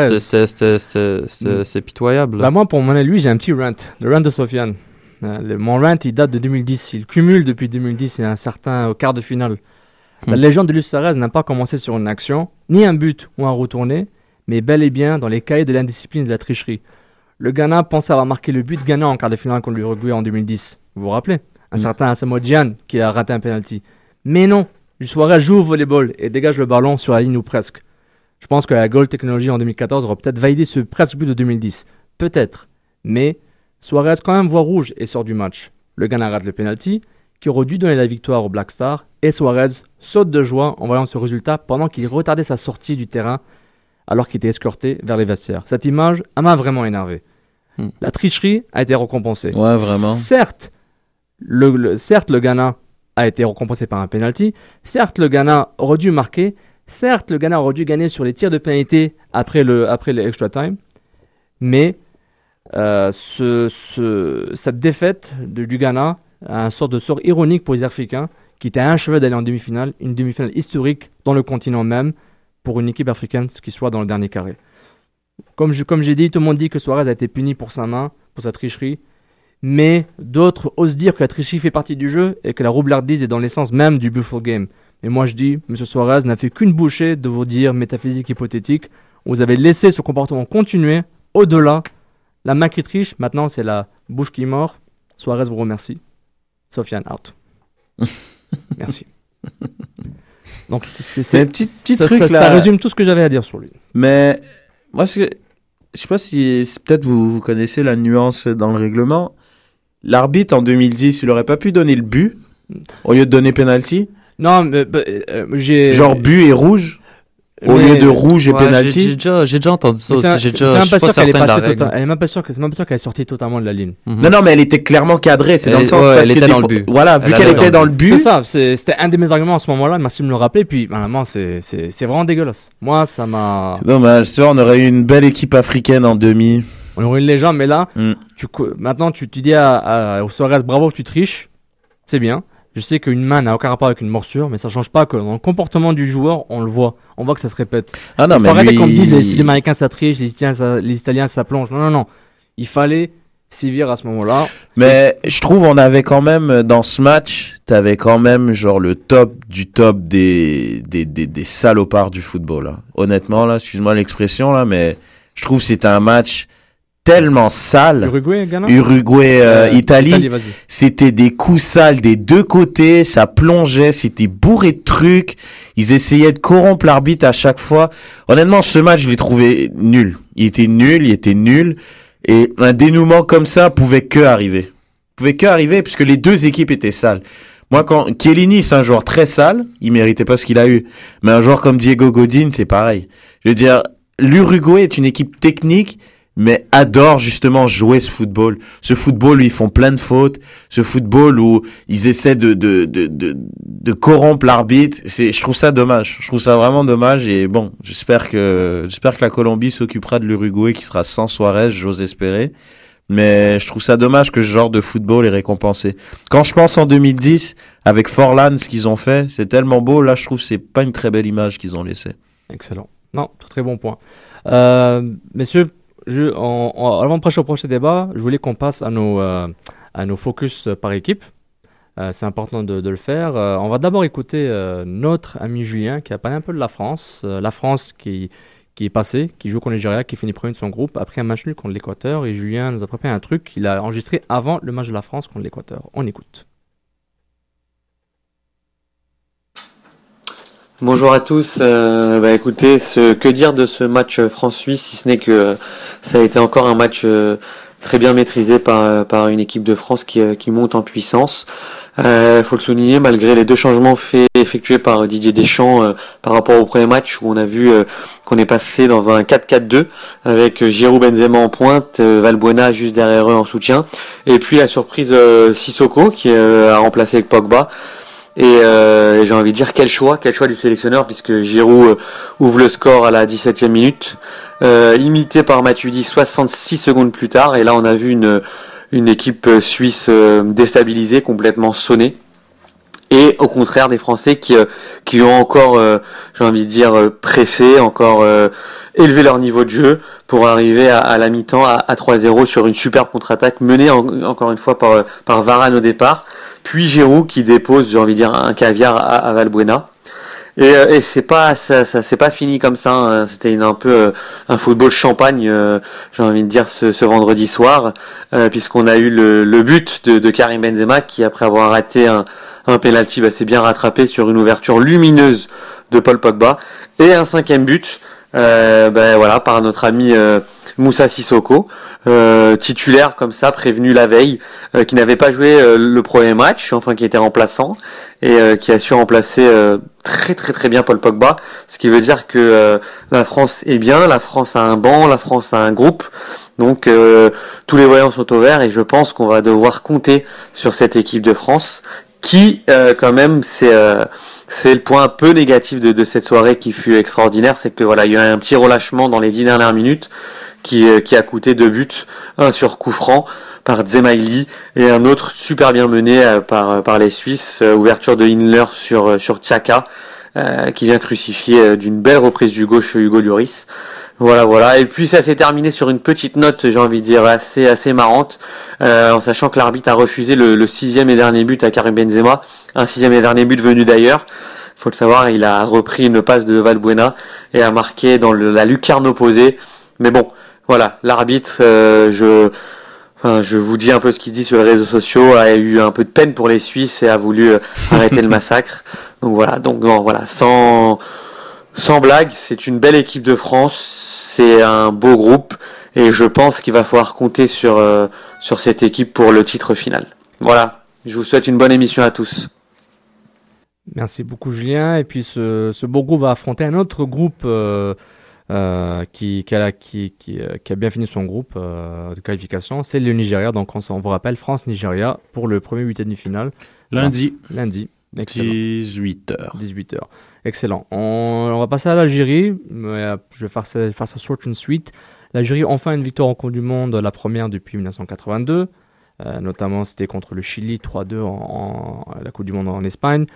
c'est pitoyable. Bah moi, pour mon lui, j'ai un petit rant. Le rant de Sofiane. Euh, le- mon rant, il date de 2010. Il cumule depuis 2010 et un certain au quart de finale. La Hmm. légende de Luis n'a pas commencé sur une action, ni un but ou un retourné, mais bel et bien dans les cahiers de l'indiscipline et de la tricherie. Le Ghana pensait avoir marqué le but gagnant en quart de finale contre l'Uruguay en 2010. Vous vous rappelez? Un Hmm. certain Asamoah Gyan qui a raté un penalty. Mais non, Suarez joue au volleyball et dégage le ballon sur la ligne ou presque. Je pense que la goal technology en 2014 aura peut-être validé ce presque but de 2010. Peut-être. Mais Suarez quand même voit rouge et sort du match. Le Ghana rate le penalty qui aurait dû donner la victoire au Black Star et Suarez saute de joie en voyant ce résultat pendant qu'il retardait sa sortie du terrain alors qu'il était escorté vers les vestiaires. Cette image m'a vraiment énervé. Hmm. La tricherie a été récompensée. Ouais, vraiment. Certes, le, le- certes, le Ghana a été récompensé par un penalty. Certes, le Ghana aurait dû marquer. Certes, le Ghana aurait dû gagner sur les tirs de pénalité après le, après le extra time. Mais ce- cette défaite du Ghana a un sort de sort ironique pour les Africains qui étaient à un chevet d'aller en demi-finale, une demi-finale historique dans le continent même pour une équipe africaine qui soit dans le dernier carré. Comme comme j'ai dit, tout le monde dit que Suarez a été puni pour sa main, pour sa tricherie mais d'autres osent dire que la tricherie fait partie du jeu et que la roublardise est dans l'essence même du Buffalo Game. Mais moi je dis, M. Suarez n'a fait qu'une bouchée de vos dires métaphysiques hypothétiques. Vous avez laissé ce comportement continuer au-delà. La main qui triche, maintenant c'est la bouche qui mord. Suarez vous remercie. Sofiane out. <laughs> Merci. Donc c'est un petit, petit ça, truc ça- là. ça résume tout ce que j'avais à dire sur lui. Mais moi, je sais pas si si peut-être vous, vous connaissez la nuance dans le règlement. L'arbitre en 2010, il aurait pas pu donner le but au lieu de donner penalty. Non, mais bah, euh, j'ai Genre but et rouge au Mais- lieu de rouge et Ouais, j'ai- penalty. J'ai déjà, j'ai déjà entendu ça c'est aussi. J'ai c'est- déjà, c'est même pas sûr qu'elle est passée Elle est même pas sûre que c'est même pas sûr qu'elle est sortie totalement de la ligne. Mhm. Non, non, mais elle était clairement cadrée. C'est dans le sens ouais, parce elle que était dans le but. Voilà, vu Elle qu'elle était dans le le C'est but. ça, c'est- c'était un de mes arguments à ce moment-là. Merci de me le rappeler. Puis, vraiment, c'est c'est- c'est vraiment dégueulasse. Moi, ça m'a. Dommage. Tu vois, on aurait eu une belle équipe africaine en demi. On aurait une légende, mais là, Mm. tu, maintenant, tu, tu dis à, à, au Suarez, bravo, tu triches. C'est bien. Je sais qu'une main n'a aucun rapport avec une morsure, mais ça change pas que dans le comportement du joueur, on le voit. On voit que ça se répète. Ah non, Il faut mais arrêter lui- qu'on me dise les Sud-Américains ça triche, les Italiens ça, les Italiens ça plonge. Non, non, non. Il fallait sévir à ce moment-là. Mais je trouve on avait quand même dans ce match, t'avais quand même genre le top du top des des, des, des salopards du football. Là. Honnêtement là, excuse-moi l'expression là, mais je trouve que c'était un match tellement sale. Uruguay, Ghana Uruguay, euh, Euh, Italie, c'était des coups sales des deux côtés, ça plongeait, c'était bourré de trucs. Ils essayaient de corrompre l'arbitre à chaque fois. Honnêtement, ce match, je l'ai trouvé nul. Il était nul, il était nul. Et un dénouement comme ça pouvait que arriver. Pouvait que arriver puisque les deux équipes étaient sales. Moi, quand Chiellini, c'est un joueur très sale, il méritait pas ce qu'il a eu. Mais un joueur comme Diego Godin, c'est pareil. Je veux dire, l'Uruguay est une équipe technique, mais adore justement jouer ce football. Ce football où ils font plein de fautes, ce football où ils essaient de de de de, de corrompre l'arbitre. C'est, je trouve ça dommage. Je trouve ça vraiment dommage. Et bon, j'espère que j'espère que la Colombie s'occupera de l'Uruguay qui sera sans Suarez, j'ose espérer. Mais je trouve ça dommage que ce genre de football est récompensé. Quand je pense en 2010, avec Forlan, ce qu'ils ont fait, c'est tellement beau. Là, je trouve que c'est pas une très belle image qu'ils ont laissée. Excellent. Non, très bon point. Euh, messieurs, avant de passer au prochain débat, je voulais qu'on passe à nos, euh, à nos focus par équipe. Euh, c'est important de, le faire. Euh, on va d'abord écouter euh, notre ami Julien qui a parlé un peu de la France. Euh, la France qui, qui est passée, qui joue contre le Nigeria, qui finit premier de son groupe après un match nul contre l'Équateur. Et Julien nous a préparé un truc qu'il a enregistré avant le match de la France contre l'Équateur. On écoute. Bonjour à tous. Euh, bah écoutez, ce, que dire de ce match France-Suisse, si ce n'est que euh, ça a été encore un match euh, très bien maîtrisé par, une équipe de France qui, euh, qui monte en puissance. Il faut le souligner, malgré les deux changements faits, effectués par Didier Deschamps euh, par rapport au premier match où on a vu euh, qu'on est passé dans un 4-4-2 avec euh, Giroud Benzema en pointe, euh, Valbuena juste derrière eux en soutien, et puis la surprise euh, Sissoko qui euh, a remplacé Pogba. Et, euh, j'ai envie de dire quel choix, quel choix du sélectionneur puisque Giroud euh, ouvre le score à la 17e minute, euh, imité par Matuidi 66 secondes plus tard. Et là, on a vu une, une équipe suisse euh, déstabilisée, complètement sonnée. Et au contraire des Français qui, euh, qui ont encore, euh, j'ai envie de dire, pressé, encore euh, élevé leur niveau de jeu pour arriver à, la mi-temps à, à 3-0 sur une superbe contre-attaque menée en- encore une fois par, par Varane au départ puis Giroud qui dépose, j'ai envie de dire, un caviar à, Valbuena. Et, euh, et c'est pas ça, ça c'est pas fini comme ça. hein. C'était un peu euh, un football champagne, euh, j'ai envie de dire ce, ce vendredi soir, euh, puisqu'on a eu le, but de, de Karim Benzema qui après avoir raté un, un penalty, bah, s'est bien rattrapé sur une ouverture lumineuse de Paul Pogba et un cinquième but, ben voilà par notre ami Moussa Sissoko, euh, titulaire comme ça, prévenu la veille, euh, qui n'avait pas joué euh, le premier match, enfin qui était remplaçant et qui a su remplacer très très très bien Paul Pogba, ce qui veut dire que la France est bien, la France a un banc, la France a un groupe, donc tous les voyants sont au vert et je pense qu'on va devoir compter sur cette équipe de France qui quand même c'est c'est le point un peu négatif de, de cette soirée qui fut extraordinaire, c'est que voilà il y a eu un petit relâchement dans les dix dernières minutes qui, euh, qui a coûté deux buts, un sur coup par Zemaili et un autre super bien mené euh, par, euh, par les Suisses, ouverture de Hinler sur, sur Tchaka, euh, qui vient crucifier d'une belle reprise du gauche Hugo Lloris. Voilà, voilà. Et puis ça s'est terminé sur une petite note, j'ai envie de dire, assez, assez marrante, euh, en sachant que l'arbitre a refusé le, le sixième et dernier but à Karim Benzema, un sixième et dernier but venu d'ailleurs. Faut le savoir, il a repris une passe de Valbuena et a marqué dans le- la lucarne opposée. Mais bon, voilà, l'arbitre, euh, je, enfin, je vous dis un peu ce qu'il dit sur les réseaux sociaux, a eu un peu de peine pour les Suisses et a voulu euh, <laughs> arrêter le massacre. Donc voilà, donc non, voilà, sans, sans blague, c'est une belle équipe de France, c'est un beau groupe et je pense qu'il va falloir compter sur, euh, sur cette équipe pour le titre final. Voilà, je vous souhaite une bonne émission à tous. Merci beaucoup Julien. Et puis ce, ce beau groupe va affronter un autre groupe euh, euh, qui, qui, a, qui, qui, euh, qui a bien fini son groupe euh, de qualification. C'est le Nigeria. Donc on, vous rappelle France-Nigeria pour le premier huitième de finale. Lundi. Voilà. Lundi. Excellent. 18h. 18h. Excellent. On, on va passer à l'Algérie. Je vais faire ça, faire ça and sweet. L'Algérie, enfin une victoire en Coupe du Monde, la première depuis 1982. Euh, notamment, c'était contre le Chili 3-2 en, en- la Coupe du Monde en Espagne.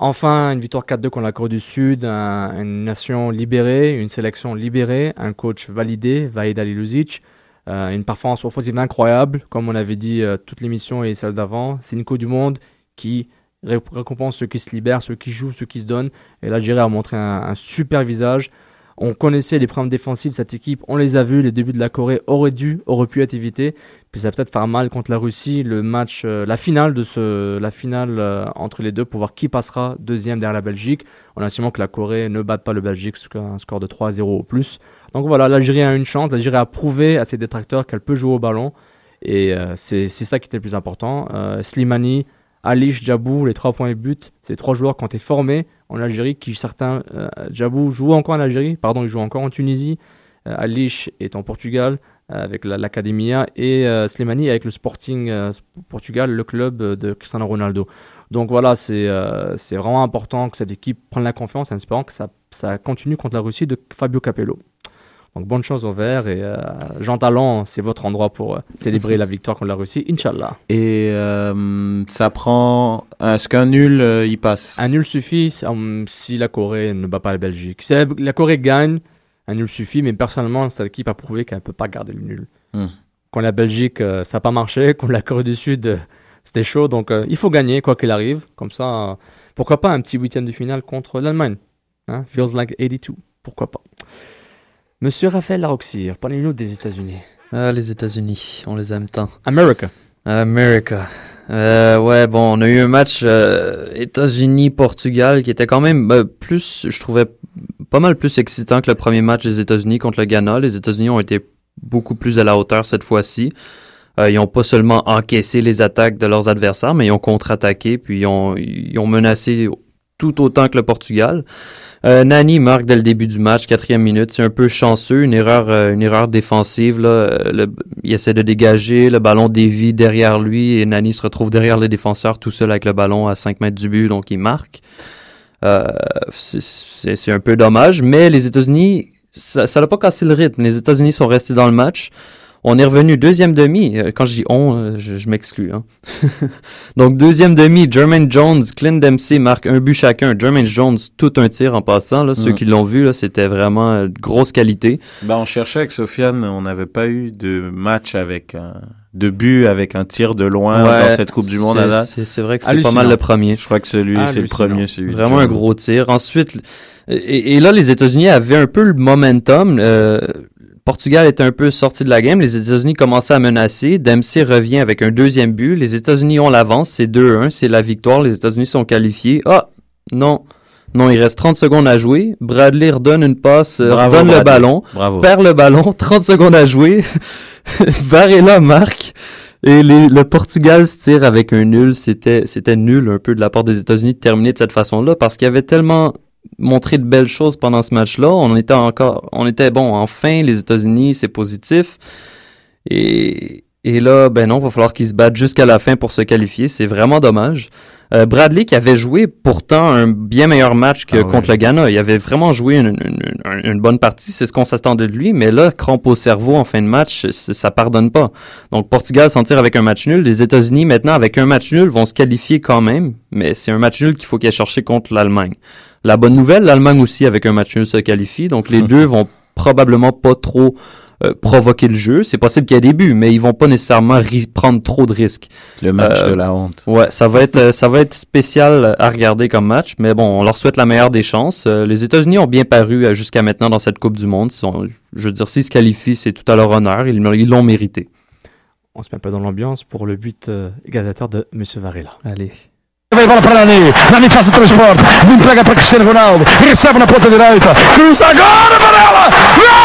Enfin, une victoire 4-2 contre la Corée du Sud, un- une nation libérée, une sélection libérée, un coach validé, Vaïd Ali Luzic. Euh, une performance offensive incroyable, comme on avait dit euh, toute l'émission et celle d'avant. C'est une Coupe du Monde qui ré- récompense ceux qui se libèrent, ceux qui jouent, ceux qui se donnent. Et l'Algérie a montré un, un super visage. On connaissait les problèmes défensifs de cette équipe, on les a vus. Les débuts de la Corée auraient dû, auraient pu être évités. Puis ça va peut-être faire mal contre la Russie, le match, euh, la finale de ce, la finale euh, entre les deux pour voir qui passera deuxième derrière la Belgique. On estime que la Corée ne batte pas le Belgique sur un score de 3-0 au plus. Donc voilà, l'Algérie a une chance. L'Algérie a prouvé à ses détracteurs qu'elle peut jouer au ballon. Et euh, c'est ça qui était le plus important. Slimani, Alish, Djabou, les trois points et but, c'est trois joueurs qui ont été formés en Algérie, qui certains, euh, Djabou joue encore en Algérie, pardon, il joue encore en Tunisie, euh, Alish est en Portugal euh, avec la- l'Academia et Slimani avec le Sporting Portugal, le club de Cristiano Ronaldo. Donc voilà, c'est euh, vraiment important que cette équipe prenne la confiance en espérant que ça, ça continue contre la Russie de Fabio Capello. Donc bonne chance au vert et euh, Jean Talon, c'est votre endroit pour euh, célébrer la victoire contre la Russie, Inch'Allah. Et euh, ça prend. Est-ce qu'un nul, euh, il passe? Un nul suffit si la Corée ne bat pas la Belgique. Si la, Corée gagne, un nul suffit, mais personnellement, cette équipe a prouvé qu'elle ne peut pas garder le nul. Hmm. Contre la Belgique, ça n'a pas marché. <laughs> Contre la Corée du Sud, c'était chaud. Donc il faut gagner, quoi qu'il arrive. Comme ça, pourquoi pas un petit huitième de finale contre l'Allemagne hein? Feels like 82. Pourquoi pas? Monsieur Raphaël Laroxir, parlez-nous des États-Unis. Ah, les États-Unis, on les aime tant. America. America. Euh, ouais, bon, on a eu un match euh, États-Unis-Portugal qui était quand même euh, plus, je trouvais, pas mal plus excitant que le premier match des États-Unis contre le Ghana. Les États-Unis ont été beaucoup plus à la hauteur cette fois-ci. Euh, ils n'ont pas seulement encaissé les attaques de leurs adversaires, mais ils ont contre-attaqué, puis ils ont, ils ont menacé tout autant que le Portugal. Euh, Nani marque dès le début du match, quatrième minute. C'est un peu chanceux, une erreur, euh, une erreur défensive. Euh, le- il essaie de dégager, le ballon dévie derrière lui et Nani se retrouve derrière les défenseurs tout seul avec le ballon à 5 mètres du but, donc il marque. C'est un peu dommage, mais les États-Unis, ça n'a pas cassé le rythme. Les États-Unis sont restés dans le match. On est revenu deuxième demi. Euh, Quand je dis on, euh, je, je m'exclus. hein. <laughs> Donc deuxième demi, Jermaine Jones, Clint Dempsey marquent un but chacun. Jermaine Jones, tout un tir en passant. Là, Ceux Mm. qui l'ont vu, là, c'était vraiment euh, de grosse qualité. Ben, on cherchait avec Sofiane, on n'avait pas eu de match avec un, de buts avec un tir de loin Ouais, dans cette Coupe du Monde c'est- à date. C'est c'est vrai que c'est pas mal le premier. Je crois que celui, c'est le premier. Celui Vraiment un gros tir. Ensuite, et, et là, les États-Unis avaient un peu le momentum. Euh, Portugal était un peu sorti de la game. Les États-Unis commençaient à menacer. Dempsey revient avec un deuxième but. Les États-Unis ont l'avance. C'est 2-1. C'est la victoire. Les États-Unis sont qualifiés. Ah, non. Non, il reste 30 secondes à jouer. Bradley redonne une passe, euh, Bravo, redonne le ballon, Bravo. perd le ballon, <laughs> 30 secondes à jouer. <laughs> Varela marque. Et les- le Portugal se tire avec un nul. C'était, c'était nul un peu de la part des États-Unis de terminer de cette façon-là parce qu'il y avait tellement montré de belles choses pendant ce match-là. On était encore, on était bon, enfin, les États-Unis, c'est positif. Et, et là, ben non, va falloir qu'ils se battent jusqu'à la fin pour se qualifier. C'est vraiment dommage. Euh, Bradley qui avait joué pourtant un bien meilleur match que Ah contre le Ghana. Il avait vraiment joué une, une- une- une bonne partie. C'est ce qu'on s'attendait de lui. Mais là, crampe au cerveau en fin de match, ça pardonne pas. Donc Portugal s'en tire avec un match nul. Les États-Unis maintenant avec un match nul vont se qualifier quand même. Mais c'est un match nul qu'il faut qu'ils aient cherché contre l'Allemagne. La bonne nouvelle, l'Allemagne aussi avec un match nul se qualifie. Donc les <laughs> deux vont probablement pas trop euh, provoquer le jeu. C'est possible qu'il y ait des buts, mais ils vont pas nécessairement prendre trop de risques. Le match Euh, de la honte. Ouais, ça va être euh, ça va être spécial à regarder comme match, mais bon, on leur souhaite la meilleure des chances. Euh, les États-Unis ont bien paru euh, jusqu'à maintenant dans cette Coupe du Monde. Sont- je veux dire, s'ils se qualifient, c'est tout à leur honneur. Ils l'ont mérité. On se met un peu dans l'ambiance pour le but euh, égalisateur de Monsieur Varela. Allez. Vai bola para Nani, Nani faz o transporte, entrega para Cristiano Ronaldo, recebe na ponta direita, cruza agora Varela, gol!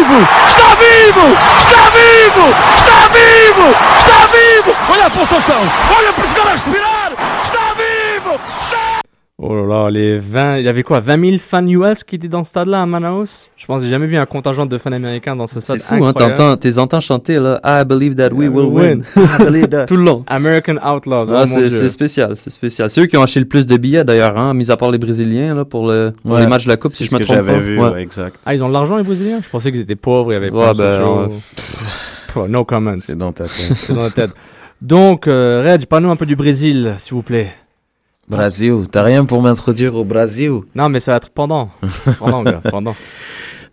Vivo! Está vivo! Está vivo! Está vivo! Está vivo! Olha a pulsação, olha Portugal a respirar, Oh là là, les 20, il y avait quoi 20 000 fans US qui étaient dans ce stade-là à Manaus? Je pense que j'ai jamais vu un contingent de fans américains dans ce stade. C'est fou, hein, incroyable. t'es entends chanter là, I believe that we will win. <laughs> Tout le long. American Outlaws. Ah, oh c'est, c'est spécial, c'est spécial. C'est eux qui ont acheté le plus de billets d'ailleurs, hein, mis à part les Brésiliens là, pour, le, pour Ouais, les matchs de la Coupe, si c'est je me ce que trompe j'avais pas. vu, Ouais. ouais, exact. Ah, ils ont de l'argent les Brésiliens? Je pensais qu'ils étaient pauvres, il y avait Ouais, pas de ben. Pff, no comments. C'est dans ta tête. C'est dans la tête. Donc, euh, Reg, parle-nous un peu du Brésil, s'il vous plaît. Brésil, t'as rien pour m'introduire au Brésil Non, mais ça va être pendant. Pendant, gars, <laughs> pendant.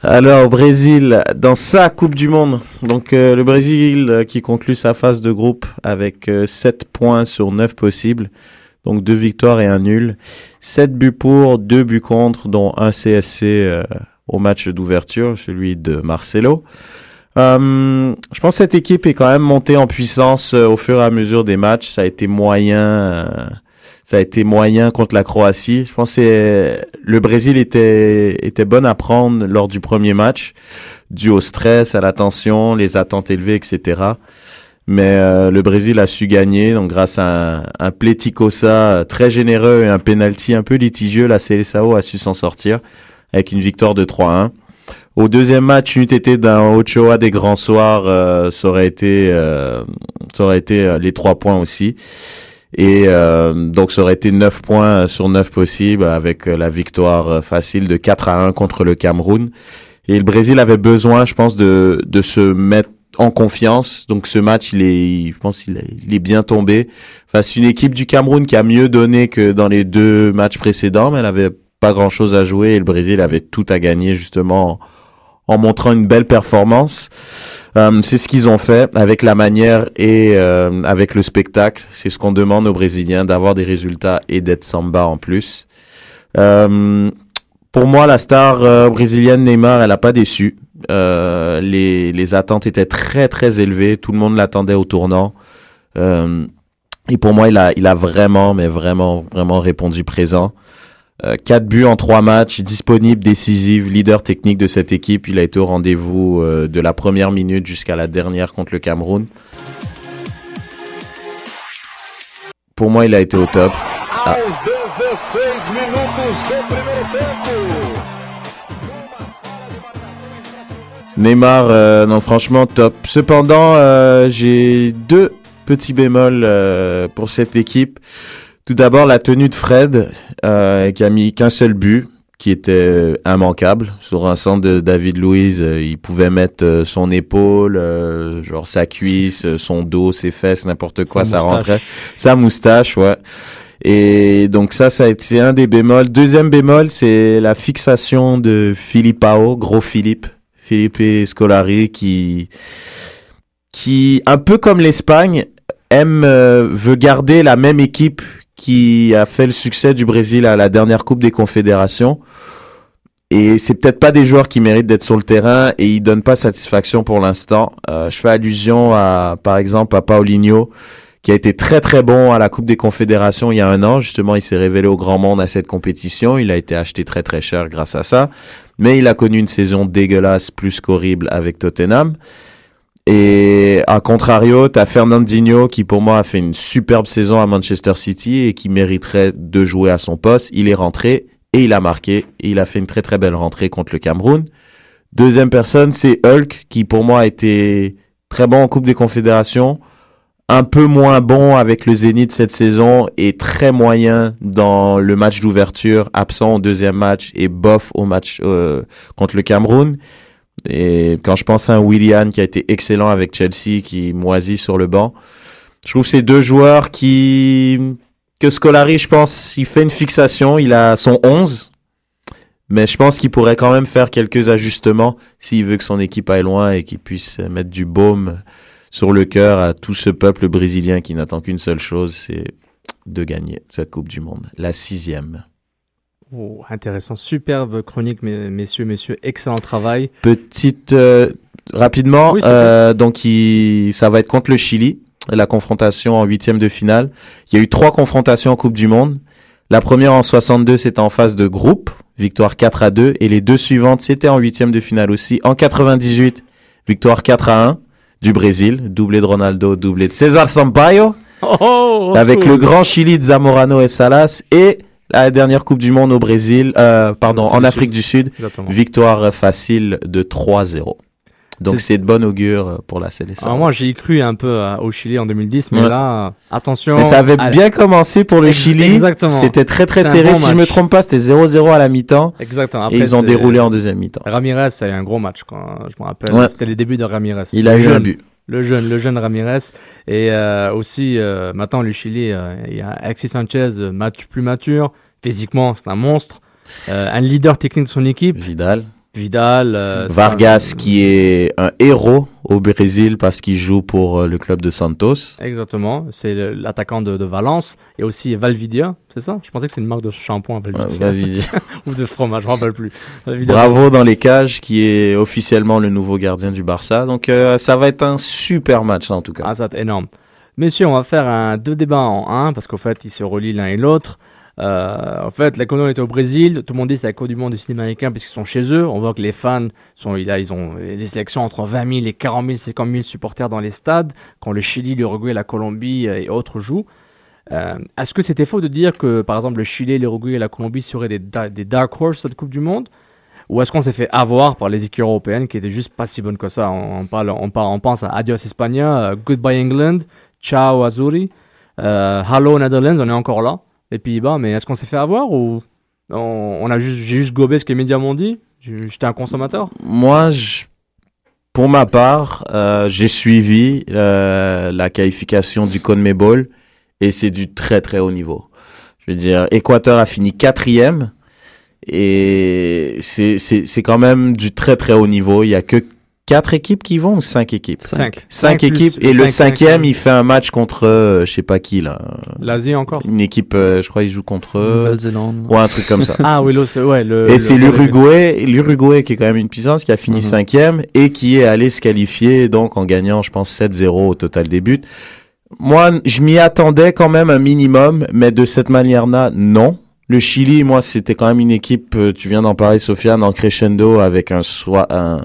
Alors, Brésil, dans sa Coupe du Monde. Donc, euh, le Brésil euh, qui conclut sa phase de groupe avec euh, 7 points sur 9 possibles. Donc, 2 victoires et un nul. 7 buts pour, 2 buts contre, dont un CSC euh, au match d'ouverture, celui de Marcelo. Euh, je pense que cette équipe est quand même montée en puissance euh, au fur et à mesure des matchs. Ça a été moyen, euh, ça a été moyen contre la Croatie. Je pense que le Brésil était bon à prendre lors du premier match, dû au stress, à la tension, les attentes élevées, etc. Mais euh, le Brésil a su gagner, donc grâce à un, un très généreux et un penalty un peu litigieux, la Seleção a su s'en sortir avec une victoire de 3-1. Au deuxième match, une été d'un Ochoa des grands soirs, euh, ça aurait été, euh, ça aurait été euh, les trois points aussi. Et euh, donc ça aurait été 9 points sur 9 possibles avec la victoire facile de 4 à 1 contre le Cameroun. Et le Brésil avait besoin, je pense, de, de se mettre en confiance. Donc ce match, il est, je pense, il est, bien tombé face à une équipe du Cameroun qui a mieux donné que dans les deux matchs précédents, mais elle avait pas grand chose à jouer et le Brésil avait tout à gagner justement en, montrant une belle performance. Euh, c'est ce qu'ils ont fait avec la manière et euh, avec le spectacle. C'est ce qu'on demande aux Brésiliens d'avoir des résultats et d'être samba en plus. Euh, pour moi, la star brésilienne Neymar, elle a pas déçu. Les, attentes étaient très très élevées. Tout le monde l'attendait au tournant. Et pour moi, il a, il a vraiment, mais vraiment, vraiment répondu présent. Euh, quatre buts en trois matchs, disponible, décisif, leader technique de cette équipe. Il a été au rendez-vous euh, de la première minute jusqu'à la dernière contre le Cameroun. Pour moi, il a été au top. Ah. Aos 16 minutos do primeiro tempo. Neymar, euh, non, franchement, top. Cependant, euh, j'ai deux petits bémols euh, pour cette équipe. Tout d'abord, la tenue de Fred, euh, qui a mis qu'un seul but, qui était immanquable. Sur un centre de David Luiz, euh, il pouvait mettre euh, son épaule, euh, genre sa cuisse, euh, son dos, ses fesses, n'importe quoi, Sa ça moustache. rentrait. Sa moustache, ouais. Et donc ça, ça a été un des bémols. Deuxième bémol, c'est la fixation de Philippao, gros Philippe. Felipe Scolari, qui, qui, un peu comme l'Espagne, aime, euh, veut garder la même équipe qui a fait le succès du Brésil à la dernière Coupe des Confédérations. Et c'est peut-être pas des joueurs qui méritent d'être sur le terrain et ils donnent pas satisfaction pour l'instant. Euh, je fais allusion à, par exemple, à Paulinho, qui a été très très bon à la Coupe des Confédérations il y a un an. Justement, il s'est révélé au grand monde à cette compétition. Il a été acheté très très cher grâce à ça. Mais il a connu une saison dégueulasse, plus qu'horrible avec Tottenham. Et à contrario, t'as Fernandinho qui pour moi a fait une superbe saison à Manchester City et qui mériterait de jouer à son poste. Il est rentré et il a marqué et il a fait une très très belle rentrée contre le Cameroun. Deuxième personne, c'est Hulk qui pour moi a été très bon en Coupe des Confédérations, un peu moins bon avec le Zénith cette saison et très moyen dans le match d'ouverture, absent au deuxième match et bof au match euh, contre le Cameroun. Et quand je pense à un Willian qui a été excellent avec Chelsea, qui moisit sur le banc, je trouve ces deux joueurs qui que Scolari, je pense, il fait une fixation, il a son 11, mais je pense qu'il pourrait quand même faire quelques ajustements s'il veut que son équipe aille loin et qu'il puisse mettre du baume sur le cœur à tout ce peuple brésilien qui n'attend qu'une seule chose, c'est de gagner cette Coupe du Monde, la sixième. Oh, intéressant, superbe chronique, messieurs, messieurs, excellent travail. Petite, euh, rapidement, euh, donc il, ça va être contre le Chili la confrontation en huitième de finale. Il y a eu trois confrontations en Coupe du Monde. La première en 62, c'était en phase de groupe, victoire 4 à 2, et les deux suivantes, c'était en huitième de finale aussi. En 98, victoire 4 à 1 du Brésil, doublé de Ronaldo, doublé de César Sampaio, oh, avec le grand Chili de Zamorano et Salas, et la dernière Coupe du Monde au Brésil, euh, pardon, en Afrique du Sud, victoire facile de 3-0. Donc c'est de bonne augure euh, pour la sélection. Alors moi j'ai cru un peu euh, au Chili en 2010, mais là attention. Mais ça avait bien commencé pour le Chili. Exactement. C'était très très serré. si je me trompe pas, c'était 0-0 à la mi-temps. Exactement. Après, et ils ont déroulé en deuxième mi-temps. Ramirez, c'est un gros match. Quand je me rappelle. C'était les débuts de Ramirez. Il a eu un but. Le jeune, le jeune Ramirez. Et euh, aussi, maintenant, le Chili, il y a Alexis Sanchez, plus mature. Physiquement, c'est un monstre. un leader technique de son équipe. Vidal. Vidal. Euh, Vargas, qui est un héros au Brésil parce qu'il joue pour euh, le club de Santos. Exactement, c'est l'attaquant de, Valence. Et aussi Valvidia, c'est ça? Je pensais que c'est une marque de shampoing, Valvidia. <laughs> Ou de fromage, je ne me rappelle plus. Bravo dans les cages, qui est officiellement le nouveau gardien du Barça. Donc euh, ça va être un super match en tout cas. Ah, ça va être énorme. Messieurs, on va faire un, deux débats en un parce qu'en fait, ils se relient l'un et l'autre. Euh, en fait, la Coupe était au Brésil. Tout le monde dit c'est la Coupe du Monde du cinéma américain parce sont chez eux. On voit que les fans sont, là, ils ont les sélections entre 20 000 et 40 000, 50 000 supporters dans les stades. Quand le Chili, l'Uruguay, la Colombie euh, et autres jouent. Euh, Est-ce que c'était faux de dire que, par exemple, le Chili, l'Uruguay et la Colombie seraient des, des dark horse cette Coupe du Monde? Ou est-ce qu'on s'est fait avoir par les équipes européennes qui étaient juste pas si bonnes que ça? On, parle, on, pense à Adios España, Goodbye England, Ciao Azuri, Hello Netherlands, on est encore là les Pays-Bas, mais est-ce qu'on s'est fait avoir ou on, a juste, j'ai juste gobé ce que les médias m'ont dit? J'étais un consommateur Moi, pour ma part, euh, j'ai suivi euh, la qualification du CONMEBOL et c'est du très très haut niveau. Je veux dire, Équateur a fini quatrième et c'est c'est quand même du très très haut niveau. Il y a que quatre équipes qui vont ou cinq équipes? Cinq. Cinq, équipes. et le cinquième, il fait un match contre, euh, je sais pas qui là. L'Asie encore? Une équipe, euh, je crois, il joue contre. Nouvelle-Zélande. Ou un truc comme ça. <laughs> ah oui, c'est ouais. Le, et c'est l'Uruguay, l'Uruguay qui est quand même une puissance, qui a fini mhm. cinquième et qui est allé se qualifier donc en gagnant, je pense, 7-0 au total des buts. Moi, je m'y attendais quand même un minimum, mais de cette manière-là, non. Le Chili, moi, c'était quand même une équipe, euh, tu viens d'en parler, Sofiane, en crescendo avec un, un,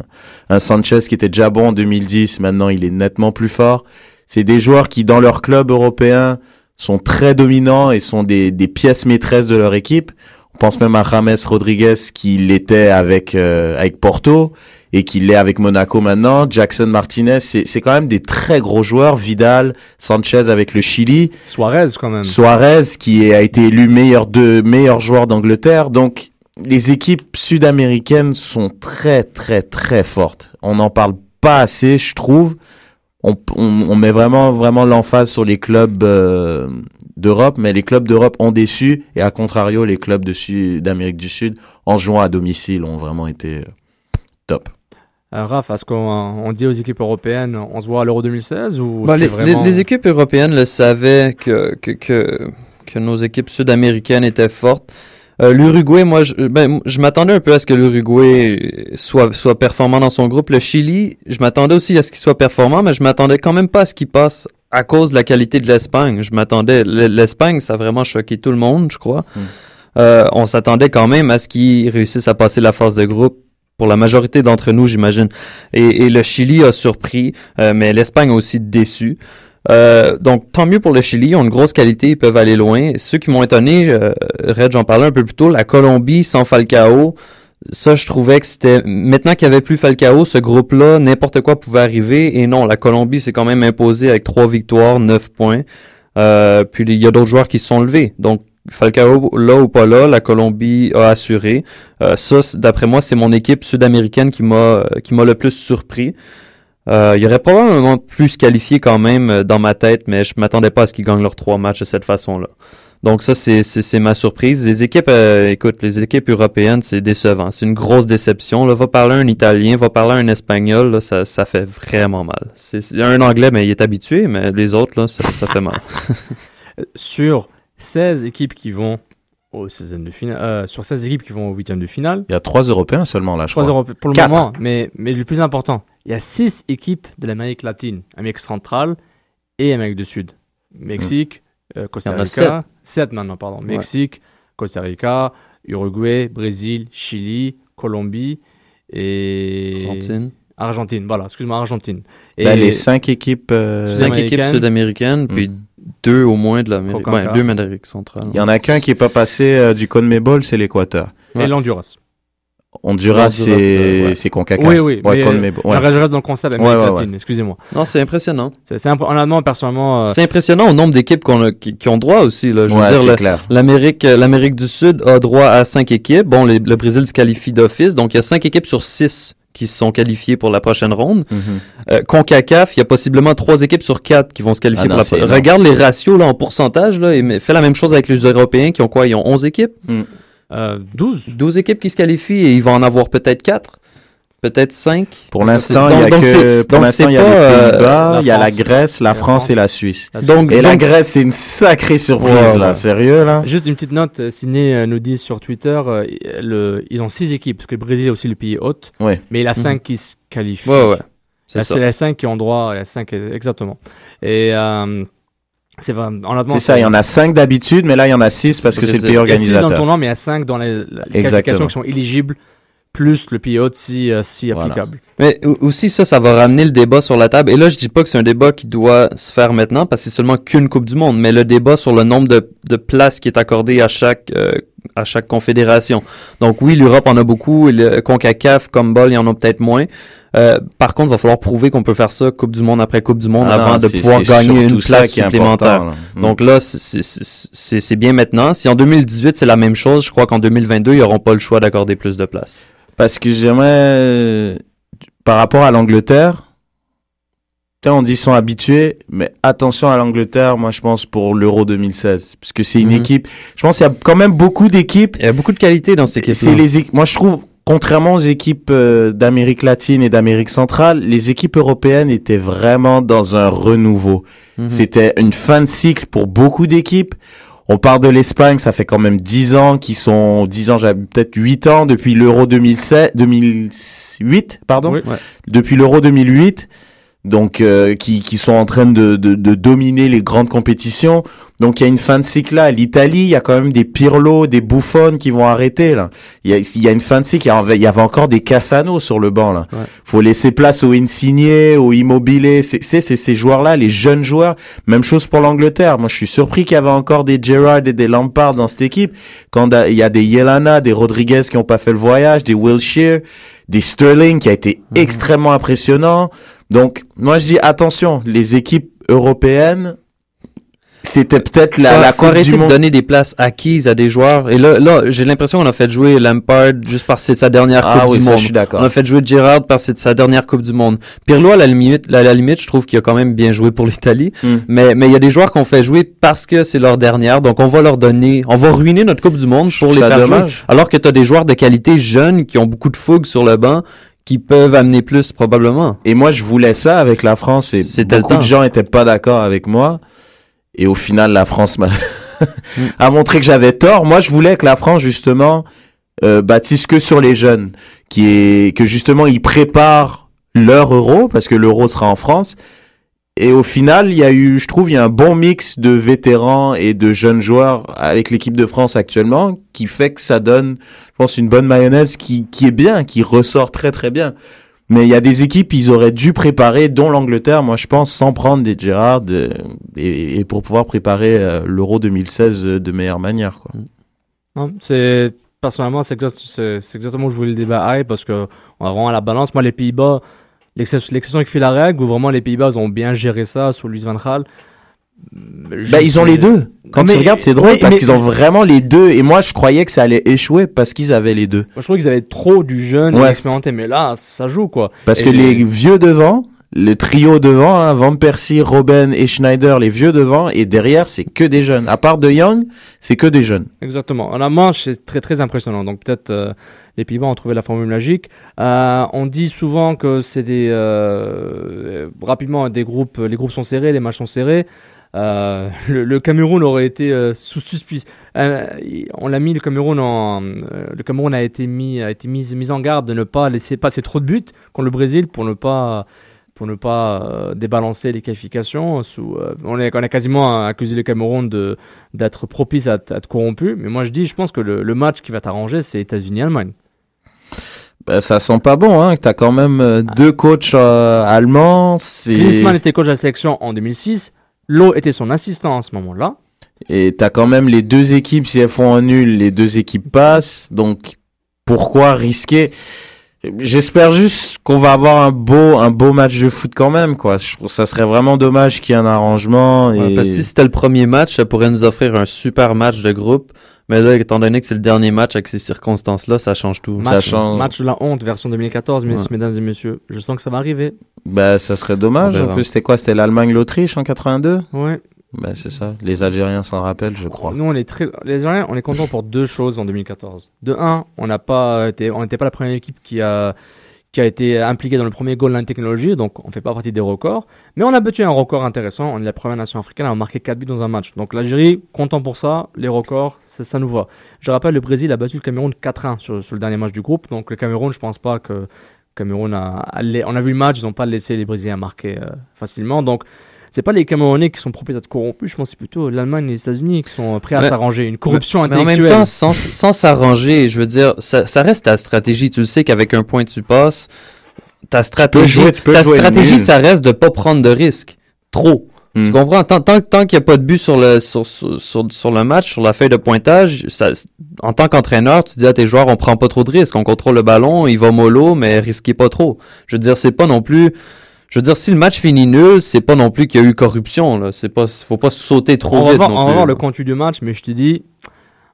un Sanchez qui était déjà bon en 2010, maintenant il est nettement plus fort. C'est des joueurs qui, dans leur club européen, sont très dominants et sont des, des pièces maîtresses de leur équipe. On pense même à James Rodriguez qui l'était avec, euh, avec Porto et qui l'est avec Monaco maintenant. Jackson Martinez, c'est quand même des très gros joueurs. Vidal, Sanchez avec le Chili. Suarez quand même. Suarez qui a été élu meilleur de meilleur joueur d'Angleterre. Donc les équipes sud-américaines sont très très très fortes. On n'en parle pas assez, je trouve. On, on, met vraiment vraiment l'emphase sur les clubs euh, d'Europe, mais les clubs d'Europe ont déçu et à contrario, les clubs d'Amérique du Sud, en jouant à domicile, ont vraiment été euh, top. Euh, Raph, est-ce qu'on on dit aux équipes européennes, on se voit à l'Euro 2016 ou Bah, c'est les, vraiment... les- les équipes européennes le savaient que, que, que, que nos équipes sud-américaines étaient fortes. Euh, L'Uruguay, moi, je, ben, je m'attendais un peu à ce que l'Uruguay soit, soit performant dans son groupe. Le Chili, je m'attendais aussi à ce qu'il soit performant, mais je m'attendais quand même pas à ce qu'il passe à cause de la qualité de l'Espagne. Je m'attendais, l'Espagne, ça a vraiment choqué tout le monde, je crois. Euh, on s'attendait quand même à ce qu'ils réussissent à passer la phase de groupe pour la majorité d'entre nous, j'imagine. Et, le Chili a surpris, euh, mais l'Espagne a aussi déçu. Euh, donc, tant mieux pour le Chili. Ils ont une grosse qualité, ils peuvent aller loin. Ceux qui m'ont étonné, euh, Red, j'en parlais un peu plus tôt, la Colombie sans Falcao. Ça, je trouvais que c'était... Maintenant qu'il n'y avait plus Falcao, ce groupe-là, n'importe quoi pouvait arriver. Et non, la Colombie s'est quand même imposée avec trois victoires, neuf points. Puis il y a d'autres joueurs qui se sont levés. Donc, Falcao, là ou pas là, la Colombie a assuré. Euh, ça, d'après moi, c'est mon équipe sud-américaine qui m'a euh, le plus surpris. Euh, il y aurait probablement plus qualifié quand même dans ma tête, mais je m'attendais pas à ce qu'ils gagnent leurs trois matchs de cette façon-là. Donc ça, c'est ma surprise. Les équipes, écoute, les équipes européennes, c'est décevant. C'est une grosse déception. Là, va parler un Italien, va parler un Espagnol, là, ça, ça fait vraiment mal. C'est un Anglais, mais il est habitué, mais les autres, là, ça, ça fait mal. <laughs> Sur 16 équipes qui vont au 16e de finale, euh, sur 16 équipes qui vont au 8e de finale, Il y a trois Européens seulement là, je 3 crois. Européens pour le Quatre. moment, mais, mais le plus important, il y a 6 équipes de l'Amérique latine, Amérique centrale et Amérique du Sud. Mexique, euh, Costa Il y en a Rica, 7 maintenant, pardon. Ouais. Mexique, Costa Rica, Uruguay, Brésil, Chili, Colombie et. Argentine. Argentine, voilà, excuse-moi, Argentine. Et Ben, les cinq équipes. euh, Cinq équipes Sud-américaines. sud-américaines, puis deux au moins de l'Amérique. Concacaf. Ouais, deux d'Amérique centrale. Il y en a qu'un qui est pas passé euh, du CONMEBOL, c'est l'Équateur. Et l'Honduras. Honduras, c'est euh, ouais. c'est CONCACAF. Oui, oui, Ouais, mais CONMEBOL, je ouais. je reste dans le concept Amérique Ouais, ouais, latine, ouais. excusez-moi. Non, c'est impressionnant. C'est imp- honnêtement, personnellement, euh, C'est impressionnant au nombre d'équipes qu'on a- qui, qui ont droit aussi. Là. Je veux Ouais, dire, l'Amérique, euh, l'Amérique du Sud a droit à cinq équipes. Bon, les- le Brésil se qualifie d'office, donc il y a cinq équipes sur six qui se sont qualifiées pour la prochaine ronde. Mhm. Euh, Concacaf, il y a possiblement trois équipes sur quatre qui vont se qualifier Ah non, pour la c'est pro- énorme. Regarde les ratios là, en pourcentage là, et mais- fais la même chose avec les Européens qui ont quoi? Ils ont 11 équipes? Euh, 12. 12 équipes qui se qualifient et ils vont en avoir peut-être 4, peut-être 5. Pour l'instant, il y a que pour l'instant, il y a les Pays-Bas, il y a la Grèce, la France et la Suisse. Donc- et la donc- Grèce, c'est une sacrée surprise Ouais, là, ouais. sérieux là? Juste une petite note, euh, Ciné euh, nous dit sur Twitter, euh, le, ils ont 6 équipes, parce que le Brésil est aussi le pays hôte, Ouais. mais il a Mhm. 5 qui se qualifient. Ouais, ouais. C'est Là, ça. C'est les 5 qui ont droit, les 5 exactement. Et euh, c'est vraiment, honnêtement, C'est ça, il y en a 5 d'habitude, mais là il y en a 6 parce que c'est le pays Il y a 6 dans le organisateur. tournoi, mais il y a 5 dans les, les qualifications qui sont éligibles, plus le pays hôte si, euh, si applicable. Mais au- aussi ça, ça va ramener le débat sur la table. Et là, je dis pas que c'est un débat qui doit se faire maintenant parce que c'est seulement qu'une Coupe du Monde, mais le débat sur le nombre de, de places qui est accordé à chaque euh, à chaque confédération. Donc oui, l'Europe en a beaucoup, et le Concacaf, comme bol, il y en a peut-être moins. Euh, par contre, il va falloir prouver qu'on peut faire ça Coupe du Monde après Coupe du Monde Ah non, avant de pouvoir gagner une place supplémentaire. là. Donc là, c'est- c'est- c'est c'est bien maintenant. Si en 2018 c'est la même chose, je crois qu'en 2022 ils n'auront pas le choix d'accorder plus de places. Parce que j'aimerais, euh, par rapport à l'Angleterre, tu sais, on dit qu'ils sont habitués, mais attention à l'Angleterre, moi je pense pour l'Euro 2016, parce que c'est une Mhm. équipe. Je pense qu'il y a quand même beaucoup d'équipes. Il y a beaucoup de qualité dans cette équipe. Les, moi je trouve, contrairement aux équipes euh, d'Amérique latine et d'Amérique centrale, les équipes européennes étaient vraiment dans un renouveau. Mhm. C'était une fin de cycle pour beaucoup d'équipes. On part de l'Espagne, ça fait quand même 10 ans qu'ils sont, 10 ans, j'avais peut-être 8 ans depuis l'Euro 2007, 2008, pardon? Oui. Ouais. Depuis l'Euro 2008. Donc, euh, qui, qui sont en train de, de, de dominer les grandes compétitions. Donc, il y a une fin de cycle là. L'Italie, il y a quand même des Pirlo, des Buffon qui vont arrêter, là. Il y a, il y a une fin de cycle. Il y avait, encore des Cassano sur le banc, là. Ouais. Faut laisser place aux Insigne, aux Immobilier. C'est, c'est, c'est ces joueurs-là, les jeunes joueurs. Même chose pour l'Angleterre. Moi, je suis surpris qu'il y avait encore des Gerrard et des Lampard dans cette équipe. Quand il y a des Yelana, des Rodriguez qui ont pas fait le voyage, des Wilshere, des Sterling qui a été Mhm. extrêmement impressionnant. Donc, moi, je dis attention, les équipes européennes, c'était peut-être la, la faut arrêter de Monde. donner des places acquises à des joueurs. Et là, là j'ai l'impression qu'on a fait jouer Lampard juste parce que c'est sa dernière Ah Coupe oui, du ça, Monde. je suis d'accord. On a fait jouer Gerrard parce que c'est sa dernière Coupe du Monde. Pirlo, à la limite, à la limite, je trouve qu'il a quand même bien joué pour l'Italie. Hmm. Mais mais il y a des joueurs qu'on fait jouer parce que c'est leur dernière. Donc on va leur donner, on va ruiner notre Coupe du Monde pour les faire jouer. dommage. Alors que tu as des joueurs de qualité jeunes qui ont beaucoup de fougue sur le banc qui peuvent amener plus probablement. Et moi, je voulais ça avec la France et C'était le beaucoup de gens étaient pas d'accord avec moi. Et au final, la France m'a <laughs> a montré que j'avais tort. Moi, je voulais que la France justement euh, bâtisse que sur les jeunes, qui est que justement ils préparent leur euro parce que l'euro sera en France. Et au final, il y a eu, je trouve, il y a un bon mix de vétérans et de jeunes joueurs avec l'équipe de France actuellement, qui fait que ça donne, je pense, une bonne mayonnaise qui, qui est bien, qui ressort très très bien. Mais il y a des équipes, ils auraient dû préparer, dont l'Angleterre, moi je pense, sans prendre des Gérard de- et, pour pouvoir préparer euh, l'Euro 2016 de meilleure manière. Quoi. Non, c'est personnellement c'est exact- exactement où je voulais le débat aille parce que on a vraiment la balance. Moi les Pays-Bas, l'exception qui fait la règle où vraiment les Pays-Bas ont bien géré ça sous Louis van Gaal. Bah, ils ont les deux. Quand Mais- tu regardes, c'est drôle oui, parce mais- qu'ils ont vraiment les deux. Et moi, je croyais que ça allait échouer parce qu'ils avaient les deux. Moi, je trouvais qu'ils avaient trop du jeune et Ouais. expérimenté, mais là ça joue quoi. Parce Et que les vieux devant, le trio devant, hein, Van Persie, Robben et Schneider, les vieux devant, et derrière, c'est que des jeunes. À part De Young, c'est que des jeunes. Exactement. En amont, c'est très très impressionnant. Donc peut-être euh, les Pays-Bas ont trouvé la formule magique. Euh, on dit souvent que c'est des euh, rapidement des groupes, les groupes sont serrés, les matchs sont serrés. Euh, le, le Cameroun aurait été euh, sous suspicion. on l'a mis le Cameroun en, euh, le Cameroun a été mis a été mis mis en garde de ne pas laisser passer trop de buts contre le Brésil pour ne pas pour ne pas euh, débalancer les qualifications. Sous, euh, on, a, on a quasiment accusé le Cameroun de d'être propice à, à être corrompu. Mais moi je dis, je pense que le, le match qui va t'arranger, c'est États-Unis-Allemagne. Bah, ça sent pas bon, hein. T'as quand même euh, deux coachs euh, allemands. Klinsmann était coach de la sélection en 2006. Lowe était son assistant à ce moment-là. Et t'as quand même les deux équipes, si elles font un nul, les deux équipes passent. Donc, pourquoi risquer J'espère juste qu'on va avoir un beau, un beau match de foot quand même, quoi. Je trouve que ça serait vraiment dommage qu'il y ait un arrangement. Et... Ouais, parce que si c'était le premier match, ça pourrait nous offrir un super match de groupe. Mais là, étant donné que c'est le dernier match avec ces circonstances-là, ça change tout. Match, match de la honte, version 2014, mes- Ouais. mesdames et messieurs. Je sens que ça va arriver. Bah, ça serait dommage. En plus, c'était quoi? C'était l'Allemagne-l'Autriche en 82 Ouais. Bah, c'est ça. Les Algériens s'en rappellent, je crois. Nous, on est très, les Algériens, on est content pour deux choses en 2014. De un, on n'a pas été, on n'était pas la première équipe qui a, qui a été impliquée dans le premier goal line technologie, donc on fait pas partie des records. Mais on a battu un record intéressant. On est la première nation africaine à marqué 4 buts dans un match. Donc l'Algérie, content pour ça. Les records, ça, nous va. Je rappelle, le Brésil a battu le Cameroun 4-1 sur, sur le dernier match du groupe. Donc le Cameroun, je pense pas que Cameroun a, a- on a vu le match, ils n'ont pas laissé les Brésiliens marquer euh, facilement. Donc c'est pas les Camerounais qui sont propices à être corrompus, je pense que c'est plutôt l'Allemagne et les États-Unis qui sont prêts à s'arranger. Une corruption mais, mais en intellectuelle. même temps, sans, sans s'arranger, je veux dire, ça, ça reste ta stratégie. Tu le sais qu'avec un point, tu passes. Ta stratégie, jouer- tu peux ta stratégie ça reste de pas prendre de risques. Trop. Hmm. Tu comprends? Tant, tant, tant qu'il n'y a pas de but sur le, sur, sur, sur, sur le match, sur la feuille de pointage, ça, en tant qu'entraîneur, tu dis à tes joueurs, on prend pas trop de risques. On contrôle le ballon, il va mollo, mais risquez pas trop. Je veux dire, c'est pas non plus. Je veux dire, si le match finit nul, c'est pas non plus qu'il y a eu corruption. Là. C'est pas, faut pas sauter trop on va vite. voir, non on va voir le contenu du match, mais je te dis,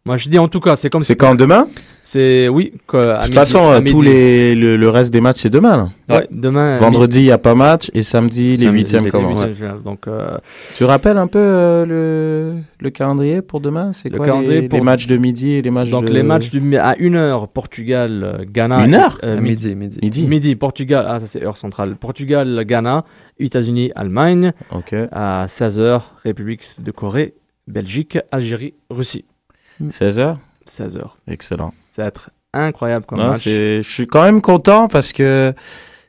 moi je dis en tout cas, c'est comme C'est quand demain C'est oui. De toute midi- façon, à euh, tous les, le, le reste des matchs, c'est demain. là. Ouais, demain. Vendredi, il n'y a pas match. Et samedi, les huitièmes les commencent. ouais, Donc euh, Tu rappelles un peu euh, le, le calendrier pour demain? C'est Le quoi calendrier les, pour- les matchs de midi et les matchs donc de... les matchs du à 1h Portugal euh, Ghana. Une heure? euh, midi. midi, midi. Midi. Portugal, ah ça c'est heure centrale. Portugal, Ghana, États-Unis, Allemagne. Ok. À 16h, République de Corée, Belgique, Algérie, Russie. 16h 16h. Excellent. Ça va être incroyable comme Non, match. c'est- Je suis quand même content parce que,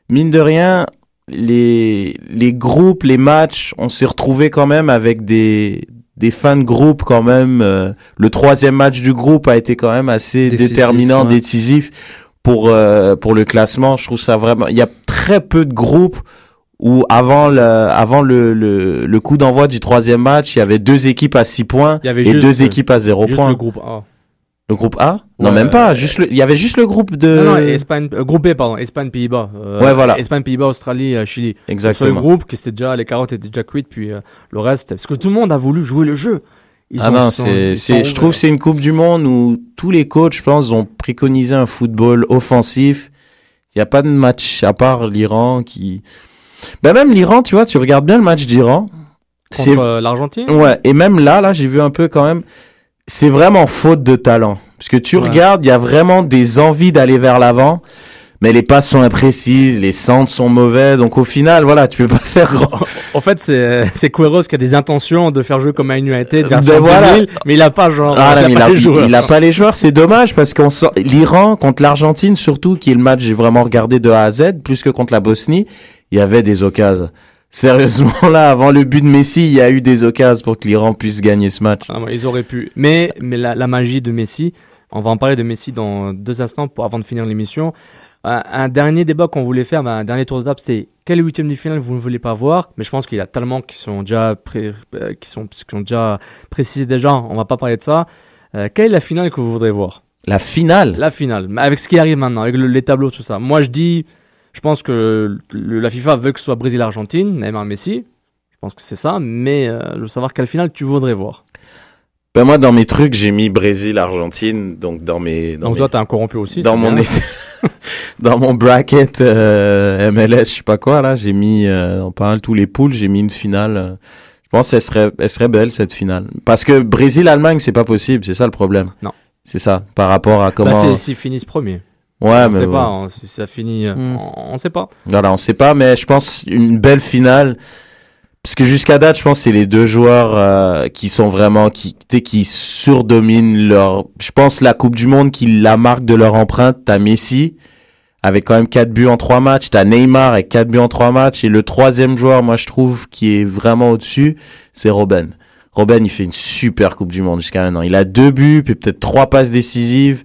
mine de rien, les, les groupes, les matchs, on s'est retrouvés quand même avec des, des fins de groupe quand même. euh, le troisième match du groupe a été quand même assez Décisif, déterminant, ouais. décisif pour, euh, pour le classement. Je trouve ça vraiment... Il y a très peu de groupes où avant le, avant le, le, le coup d'envoi du troisième match, il y avait deux équipes à 6 points Il y avait et deux équipes à 0 Juste points. le groupe A. Le groupe A? Non, même pas. euh, Juste le- il y avait juste le groupe de... Non, non, Espagne, euh, groupe B, pardon, Espagne, Pays-Bas. Euh, Ouais, voilà. Espagne, Pays-Bas, Australie, euh, Chili. Exactement. Le groupe, qui c'était déjà, les carottes étaient déjà cuites, puis le reste, parce que tout le monde a voulu jouer le jeu. Ils ah non, c'est, je trouve que c'est une Coupe du Monde où tous les coachs, je pense, ont préconisé un football offensif. Il n'y a pas de match à part l'Iran qui... Ben même l'Iran, tu vois, tu regardes bien le match d'Iran. Contre euh, l'Argentine Ouais, et même là, là, j'ai vu un peu quand même... C'est vraiment faute de talent. Parce que tu Ouais. regardes, il y a vraiment des envies d'aller vers l'avant. mais les passes sont imprécises, les centres sont mauvais, donc au final, voilà, tu peux pas <laughs> faire grand. En fait, c'est c'est Queiroz qui a des intentions de faire jouer comme Man United vers Ben voilà. 2000, mais il a pas genre. Ah, là, il a pas il, les joueurs. il a pas les joueurs, c'est dommage parce qu'on sort l'Iran contre l'Argentine surtout, qui est le match j'ai vraiment regardé de A à Z, plus que contre la Bosnie, il y avait des occasions. Sérieusement là, avant le but de Messi, il y a eu des occasions pour que l'Iran puisse gagner ce match. Ah, ouais, ils auraient pu. Mais, mais la, la magie de Messi, on va en parler de Messi dans deux instants pour, avant de finir l'émission. Un, un dernier débat qu'on voulait faire, ben, un dernier tour de table, c'était quel huitième de finale vous ne voulez pas voir? Mais je pense qu'il y a tellement qui sont déjà, pré- euh, qui sont, qui sont déjà précisés déjà, on va pas parler de ça. Euh, quelle est la finale que vous voudrez voir? La finale? La finale, avec ce qui arrive maintenant, avec le- les tableaux, tout ça. Moi, je dis, je pense que le- la FIFA veut que ce soit Brésil-Argentine, Neymar Messi. Je pense que c'est ça, mais euh, je veux savoir quelle finale tu voudrais voir. Ben moi, dans mes trucs, j'ai mis Brésil-Argentine, donc dans mes... Dans Donc mes- toi, t'es un corrompu aussi. dans mon <laughs> dans mon bracket euh, MLS, je sais pas quoi là, j'ai mis euh, on parle tous les poules, j'ai mis une finale. euh, je pense qu'elle serait elle serait belle cette finale parce que Brésil Allemagne, c'est pas possible, c'est ça le problème. Non. C'est ça par rapport à comment Bah, s'ils finissent premier. Ouais, on mais sait pas, on- si ça finit, euh, Hmm. on, on sait pas. Voilà, on sait pas mais je pense une belle finale parce que jusqu'à date, je pense que c'est les deux joueurs euh, qui sont vraiment qui tu sais, qui surdominent leur je pense la Coupe du monde qui la marque de leur empreinte, t'as Messi avec quand même 4 buts en 3 matchs. T'as Neymar avec 4 buts en 3 matchs. Et le troisième joueur, moi, je trouve, qui est vraiment au-dessus, c'est Robben. Robben, il fait une super Coupe du Monde jusqu'à maintenant. Il a deux buts, puis peut-être trois passes décisives.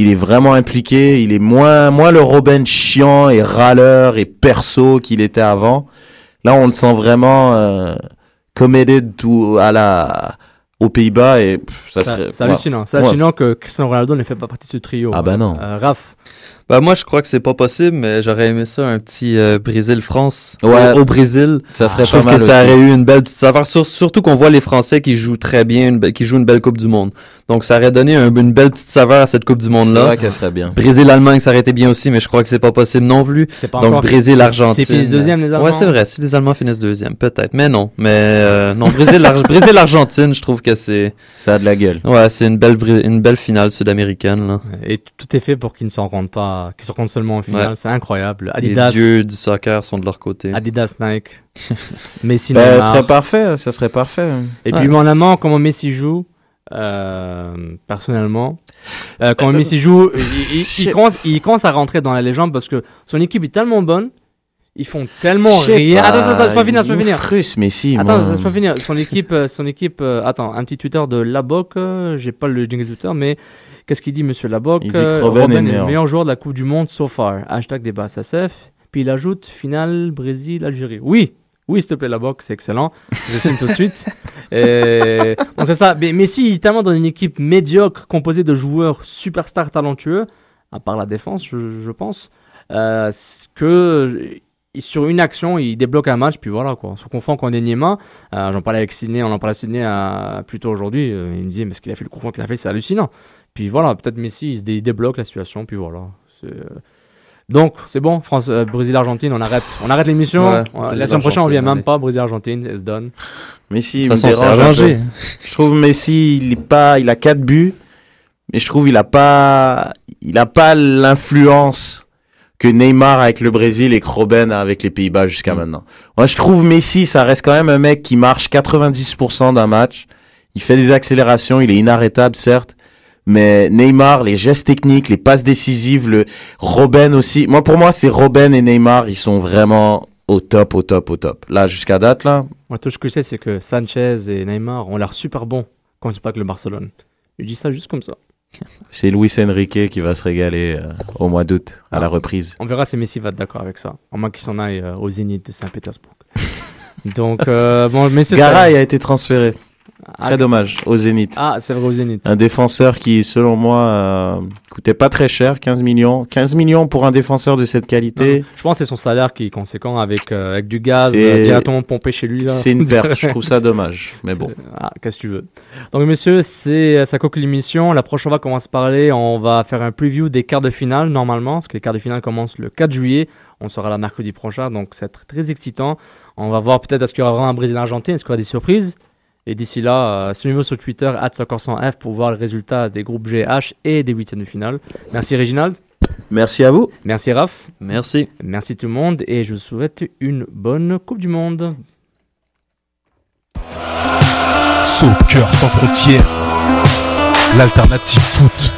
Il est vraiment impliqué. Il est moins, moins le Robben chiant et râleur et perso qu'il était avant. Là, on le sent vraiment euh, committed to, à la, aux Pays-Bas et pff, ça Ça- serait. C'est ouais. hallucinant. C'est Ouais. hallucinant que Cristiano Ronaldo ne fait pas partie de ce trio. Ah bah non. Euh, Raph, Bah moi je crois que c'est pas possible, mais j'aurais aimé ça un petit euh, Brésil-France Ouais. au, au Brésil. Ça serait je trouve que ça aurait eu une belle petite saveur, sur- surtout qu'on voit les Français qui jouent très bien, une be- qui jouent une belle Coupe du Monde. Donc ça aurait donné un- une belle petite saveur à cette Coupe du C'est Monde là. vrai qu'elle serait bien. Brésil-Allemagne, ça aurait été bien aussi, mais je crois que c'est pas possible non plus. c'est pas Donc. Brésil-Argentine. C'est finissent deuxième, les Allemands? Ouais, c'est vrai. Si les Allemands finissent deuxième, peut-être. Mais non. Mais euh, non, Brésil-Ar- <laughs> Brésil-Argentine, je trouve que c'est Ça a de la gueule. ouais, c'est une belle une belle finale sud-américaine là. Et tout est fait pour qu'ils ne s'en rendent pas, qu'ils se rendent seulement en finale. Ouais. C'est incroyable. Les Adidas, dieux du soccer sont de leur côté. Adidas, Nike, <laughs> Messi, Ben, ça Neymar. serait parfait, ça serait parfait. Et Ouais. puis, mon amant, comment Messi joue, euh, personnellement, euh, comment Messi joue, il, il- il <laughs> commence, il commence à rentrer dans la légende parce que son équipe est tellement bonne, ils font tellement rien. Attends, attends, attends, c'est pas fini, c'est pas fini. frustre, mais si. Attends, c'est pas fini. Son équipe, euh, son équipe. euh, attends, un petit Twitter de Laboc. euh, J'ai pas le jingle Twitter, mais qu'est-ce qu'il dit, Monsieur Laboc Il dit que Euh, Robben est est le meilleur. joueur de la Coupe du Monde so far. Hashtag débat SSF. Puis il ajoute finale Brésil Algérie. Oui, oui, s'il te plaît Laboc, c'est excellent. Je signe tout de suite. Et... Donc c'est ça. Mais Messi il est tellement dans une équipe médiocre composée de joueurs superstars talentueux, à part la défense, je, pense, euh, que sur une action, il débloque un match, puis voilà quoi. Se confond contre Neymar. Euh, J'en parlais avec Sidney, on en parlait à Sidney euh, plus tôt aujourd'hui. euh, il me disait, mais ce qu'il a fait, le confond qu'il a fait, c'est hallucinant. Puis voilà, peut-être Messi, il se débloque la situation, puis voilà. C'est, euh, Donc, c'est bon, France, euh, Brésil-Argentine, on arrête, on arrête l'émission. Ouais, On- la semaine prochaine, on vient même pas, Brésil-Argentine, c'est done. Messi, il me toute façon, c'est dérange un arrangé. peu. Je trouve Messi, il est pas, il a quatre buts, mais je trouve il a pas, il a pas l'influence que Neymar avec le Brésil et que Robben a avec les Pays-Bas jusqu'à Mm. maintenant. Moi, je trouve Messi, ça reste quand même un mec qui marche 90% d'un match. Il fait des accélérations, il est inarrêtable, certes. Mais Neymar, les gestes techniques, les passes décisives, le Robben aussi. Moi, pour moi, c'est Robben et Neymar, ils sont vraiment au top, au top, au top. Là, jusqu'à date, là, Moi, tout ce que je sais, c'est que Sanchez et Neymar ont l'air super bons quand ils pas avec le Barcelone. Je dis ça juste comme ça. <laughs> C'est Luis Enrique qui va se régaler euh, au mois d'août à la reprise. On verra si Messi va être d'accord avec ça. À moins qu'il s'en aille euh, au Zénith de Saint-Pétersbourg. <laughs> Donc, euh, bon, messieurs. Garay a été transféré. Ah, Très dommage, au Zénith. Ah, c'est vrai au Zénith. Un défenseur qui, selon moi, euh, coûtait pas très cher, 15 millions. 15 millions pour un défenseur de cette qualité, Je pense que c'est son salaire qui est conséquent avec, euh, avec du gaz euh, directement pompé chez lui. c'est une perte. Je trouve ça <laughs> dommage. Mais bon. Ah, qu'est-ce que tu veux. Donc, messieurs, c'est ça conclut l'émission. La prochaine fois qu'on va se parler, on va faire un preview des quarts de finale, normalement, parce que les quarts de finale commencent le 4 juillet. On sera là mercredi prochain, donc c'est très, très excitant. On va voir peut-être est-ce qu'il y aura vraiment un Brésil-Argentine, est-ce qu'il y aura des surprises. Et d'ici là, euh, suivez-nous sur Twitter, soccer100f, pour voir le résultat des groupes GH et des huitièmes de finale. Merci, Réginald. Merci à vous. Merci Raph. Merci. Merci tout le monde et je vous souhaite une bonne Coupe du Monde. Soccer sans frontières, l'alternative foot.